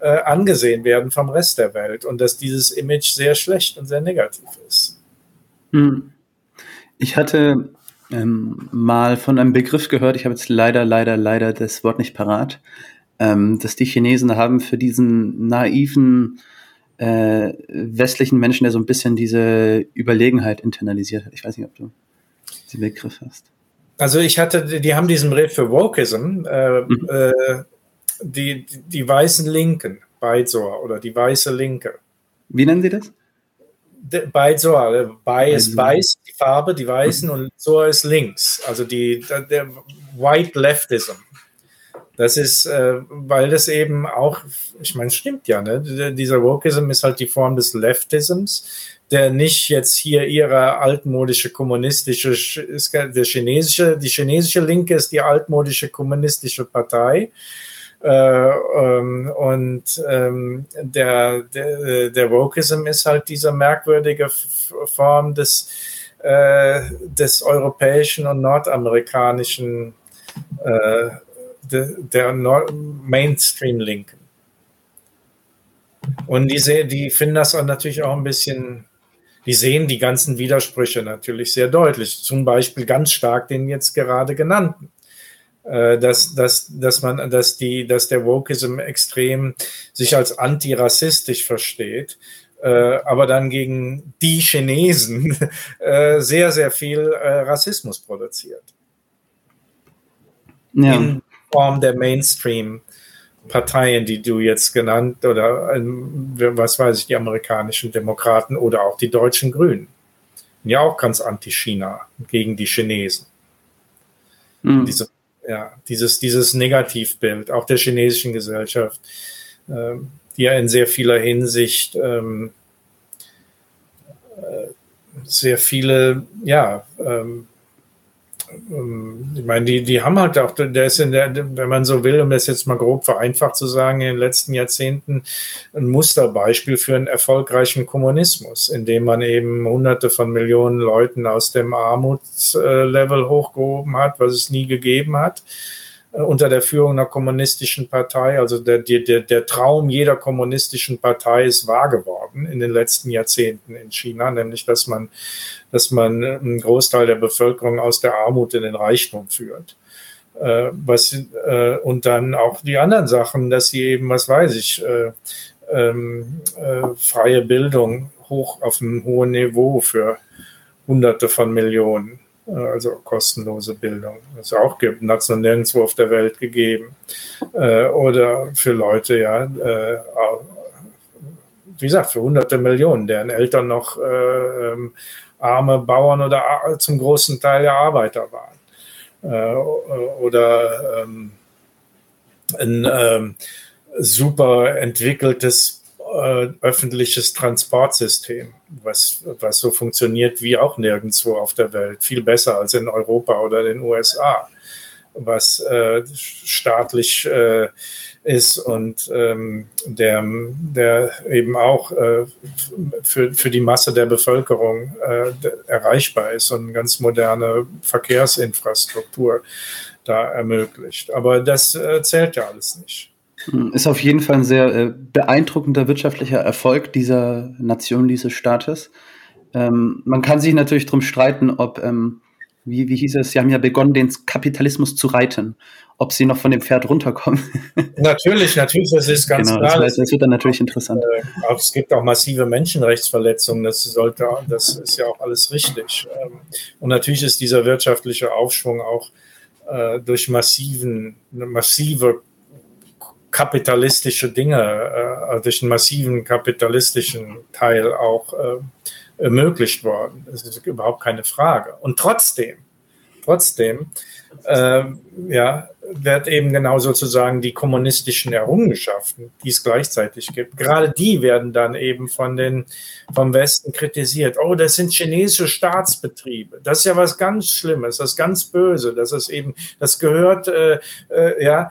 äh, angesehen werden vom Rest der Welt und dass dieses Image sehr schlecht und sehr negativ ist. Hm. Ich hatte ähm, mal von einem Begriff gehört, ich habe jetzt leider, leider, leider das Wort nicht parat, ähm, dass die Chinesen haben für diesen naiven äh, westlichen Menschen, der so ein bisschen diese Überlegenheit internalisiert hat. Ich weiß nicht, ob du diesen Begriff hast. Also ich hatte, die haben diesen Begriff für Wokeism, äh, mhm. äh, die, die weißen Linken, Beizor oder die weiße Linke. Wie nennen sie das? Beidsor, Bei ist weiß, die Farbe, die Weißen, und Sor ist links, also die, der White Leftism. Das ist, äh, weil das eben auch, ich meine, stimmt ja, ne? Dieser Wokeism ist halt die Form des Leftisms, der nicht jetzt hier ihre altmodische kommunistische, ist der chinesische, die chinesische Linke ist die altmodische kommunistische Partei äh, ähm, und ähm, der, der, der Wokeism ist halt diese merkwürdige Form des, äh, des europäischen und nordamerikanischen, äh, de, der Mainstream-Linken. Und die, die finden das auch natürlich auch ein bisschen, die sehen die ganzen Widersprüche natürlich sehr deutlich. Zum Beispiel ganz stark den jetzt gerade genannten. Äh, dass, dass, dass man, dass die, dass der Wokeism extrem sich als antirassistisch versteht, äh, aber dann gegen die Chinesen äh, sehr, sehr viel äh, Rassismus produziert. Ja. In Form der Mainstream. Parteien, die du jetzt genannt oder ähm, was weiß ich, die amerikanischen Demokraten oder auch die deutschen Grünen. Ja, auch ganz anti-China gegen die Chinesen. Mhm. Diese ja, dieses, dieses Negativbild auch der chinesischen Gesellschaft, äh, die ja in sehr vieler Hinsicht ähm, äh, sehr viele, ja, ähm, ich meine, die, die haben halt auch, der ist in der, wenn man so will, um das jetzt mal grob vereinfacht zu sagen, in den letzten Jahrzehnten ein Musterbeispiel für einen erfolgreichen Kommunismus, in dem man eben hunderte von Millionen Leuten aus dem Armutslevel hochgehoben hat, was es nie gegeben hat unter der Führung einer kommunistischen Partei. Also der, der, der Traum jeder kommunistischen Partei ist wahr geworden in den letzten Jahrzehnten in China, nämlich dass man, dass man einen Großteil der Bevölkerung aus der Armut in den Reichtum führt. Äh, was, äh, und dann auch die anderen Sachen, dass sie eben, was weiß ich, äh, ähm, äh, freie Bildung hoch auf einem hohen Niveau für Hunderte von Millionen, äh, also kostenlose Bildung, es auch gibt, hat es noch nirgendwo auf der Welt gegeben. Äh, oder für Leute, ja, wie gesagt, für hunderte Millionen, deren Eltern noch ähm, arme Bauern oder zum großen Teil der Arbeiter waren. oder ähm, ein ähm, super entwickeltes äh, öffentliches Transportsystem, was, was so funktioniert wie auch nirgendwo auf der Welt, viel besser als in Europa oder den USA, was äh, staatlich äh, ist und ähm, der, der eben auch äh, für, für die Masse der Bevölkerung äh, erreichbar ist und eine ganz moderne Verkehrsinfrastruktur da ermöglicht. Aber das äh, zählt ja alles nicht. Ist auf jeden Fall ein sehr äh, beeindruckender wirtschaftlicher Erfolg dieser Nation, dieses Staates. Ähm, man kann sich natürlich darum streiten, ob, ähm, wie, wie hieß es, sie haben ja begonnen, den Kapitalismus zu reiten, ob sie noch von dem Pferd runterkommen. Natürlich, natürlich, das ist ganz genau, klar. Das, das, wird dann natürlich interessant. Äh, es gibt auch massive Menschenrechtsverletzungen, das sollte, das ist ja auch alles richtig. Ähm, und natürlich ist dieser wirtschaftliche Aufschwung auch äh, durch massiven, massive kapitalistische Dinge, äh, durch einen massiven kapitalistischen Teil auch äh, ermöglicht worden. Das ist überhaupt keine Frage. Und trotzdem, trotzdem, äh, ja, wird eben genau sozusagen die kommunistischen Errungenschaften, die es gleichzeitig gibt, gerade die werden dann eben von den, vom Westen kritisiert. Oh, das sind chinesische Staatsbetriebe. Das ist ja was ganz Schlimmes, das ist ganz böse. Das ist eben, das gehört, äh, äh, ja,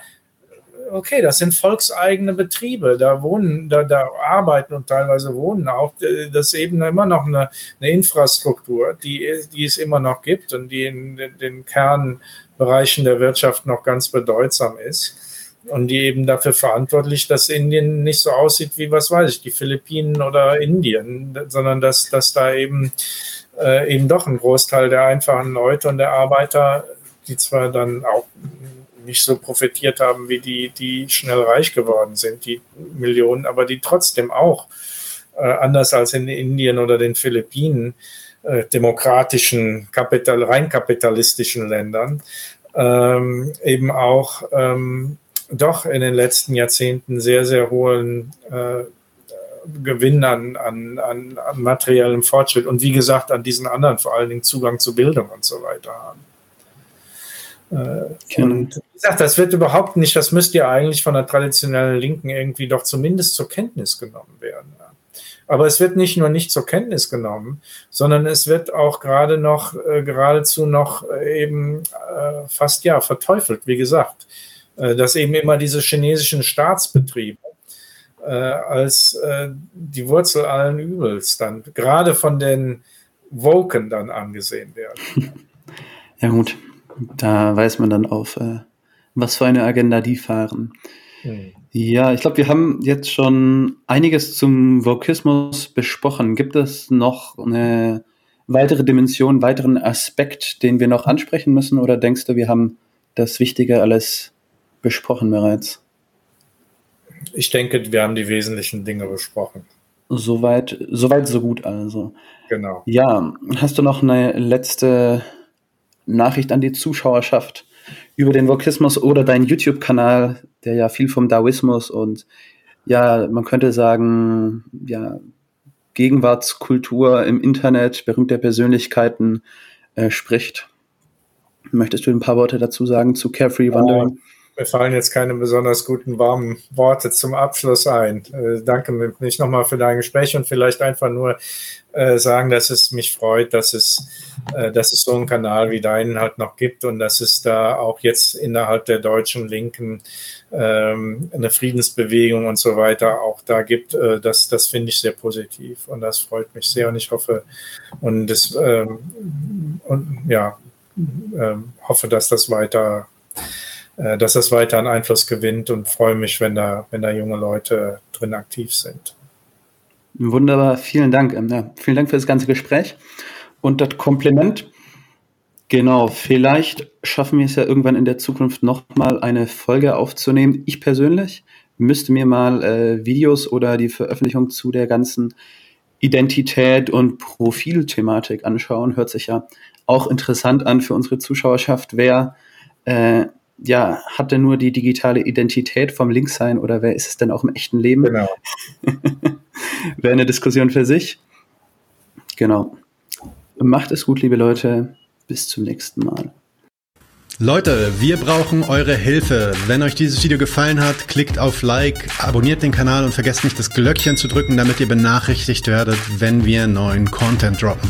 okay, das sind volkseigene Betriebe, da wohnen, da, da arbeiten und teilweise wohnen auch, äh, das ist eben immer noch eine, eine Infrastruktur, die, die es immer noch gibt und die in den Kernbereichen der Wirtschaft noch ganz bedeutsam ist. Und die eben dafür verantwortlich, dass Indien nicht so aussieht wie, was weiß ich, die Philippinen oder Indien, sondern dass, dass da eben, äh, eben doch ein Großteil der einfachen Leute und der Arbeiter, die zwar dann auch nicht so profitiert haben wie die, die schnell reich geworden sind, die Millionen, aber die trotzdem auch, äh, anders als in Indien oder den Philippinen, äh, demokratischen, kapital, rein kapitalistischen Ländern, ähm, eben auch ähm, doch in den letzten Jahrzehnten sehr, sehr hohen äh, Gewinn an, an, an, an materiellem Fortschritt und wie gesagt an diesen anderen vor allen Dingen Zugang zu Bildung und so weiter haben. Äh, und wie gesagt, das wird überhaupt nicht, das müsste ja eigentlich von der traditionellen Linken irgendwie doch zumindest zur Kenntnis genommen werden. Aber es wird nicht nur nicht zur Kenntnis genommen, sondern es wird auch gerade noch, äh, geradezu noch äh, eben äh, fast ja verteufelt, wie gesagt, äh, dass eben immer diese chinesischen Staatsbetriebe als die Wurzel allen Übels dann gerade von den Woken dann angesehen werden. Ja gut, da weiß man dann auf, äh, was für eine Agenda die fahren. Mhm. Ja, ich glaube, wir haben jetzt schon einiges zum Vokismus besprochen. Gibt es noch eine weitere Dimension, weiteren Aspekt, den wir noch ansprechen müssen? Oder denkst du, wir haben das Wichtige alles besprochen bereits? Ich denke, wir haben die wesentlichen Dinge besprochen. Soweit, soweit so gut also. Genau. Ja, hast du noch eine letzte Nachricht an die Zuschauerschaft über den Vokismus oder deinen YouTube-Kanal, der ja viel vom Daoismus und ja, man könnte sagen, ja, Gegenwartskultur im Internet, berühmte Persönlichkeiten äh, spricht. Möchtest du ein paar Worte dazu sagen zu Carefree Wandering? Mir fallen jetzt keine besonders guten, warmen Worte zum Abschluss ein. Äh, danke mich nochmal für dein Gespräch und vielleicht einfach nur äh, sagen, dass es mich freut, dass es, äh, dass es so einen Kanal wie deinen halt noch gibt und dass es da auch jetzt innerhalb der deutschen Linken ähm, eine Friedensbewegung und so weiter auch da gibt. Äh, das das finde ich sehr positiv und das freut mich sehr und ich hoffe und, das, ähm, und ja, ähm, hoffe, dass das weiter dass das weiter an Einfluss gewinnt und freue mich, wenn da, wenn da junge Leute drin aktiv sind. Wunderbar, vielen Dank. Ähm, ja, vielen Dank für das ganze Gespräch. Und das Kompliment Genau, vielleicht schaffen wir es ja irgendwann in der Zukunft nochmal eine Folge aufzunehmen. Ich persönlich müsste mir mal äh, Videos oder die Veröffentlichung zu der ganzen Identität und Profilthematik anschauen. Hört sich ja auch interessant an für unsere Zuschauerschaft. Wer äh, ja, hat denn nur die digitale Identität vom Linksein oder wer ist es denn auch im echten Leben? Genau. Wäre eine Diskussion für sich. Genau. Macht es gut, liebe Leute. Bis zum nächsten Mal. Leute, wir brauchen eure Hilfe. Wenn euch dieses Video gefallen hat, klickt auf Like, abonniert den Kanal und vergesst nicht das Glöckchen zu drücken, damit ihr benachrichtigt werdet, wenn wir neuen Content droppen.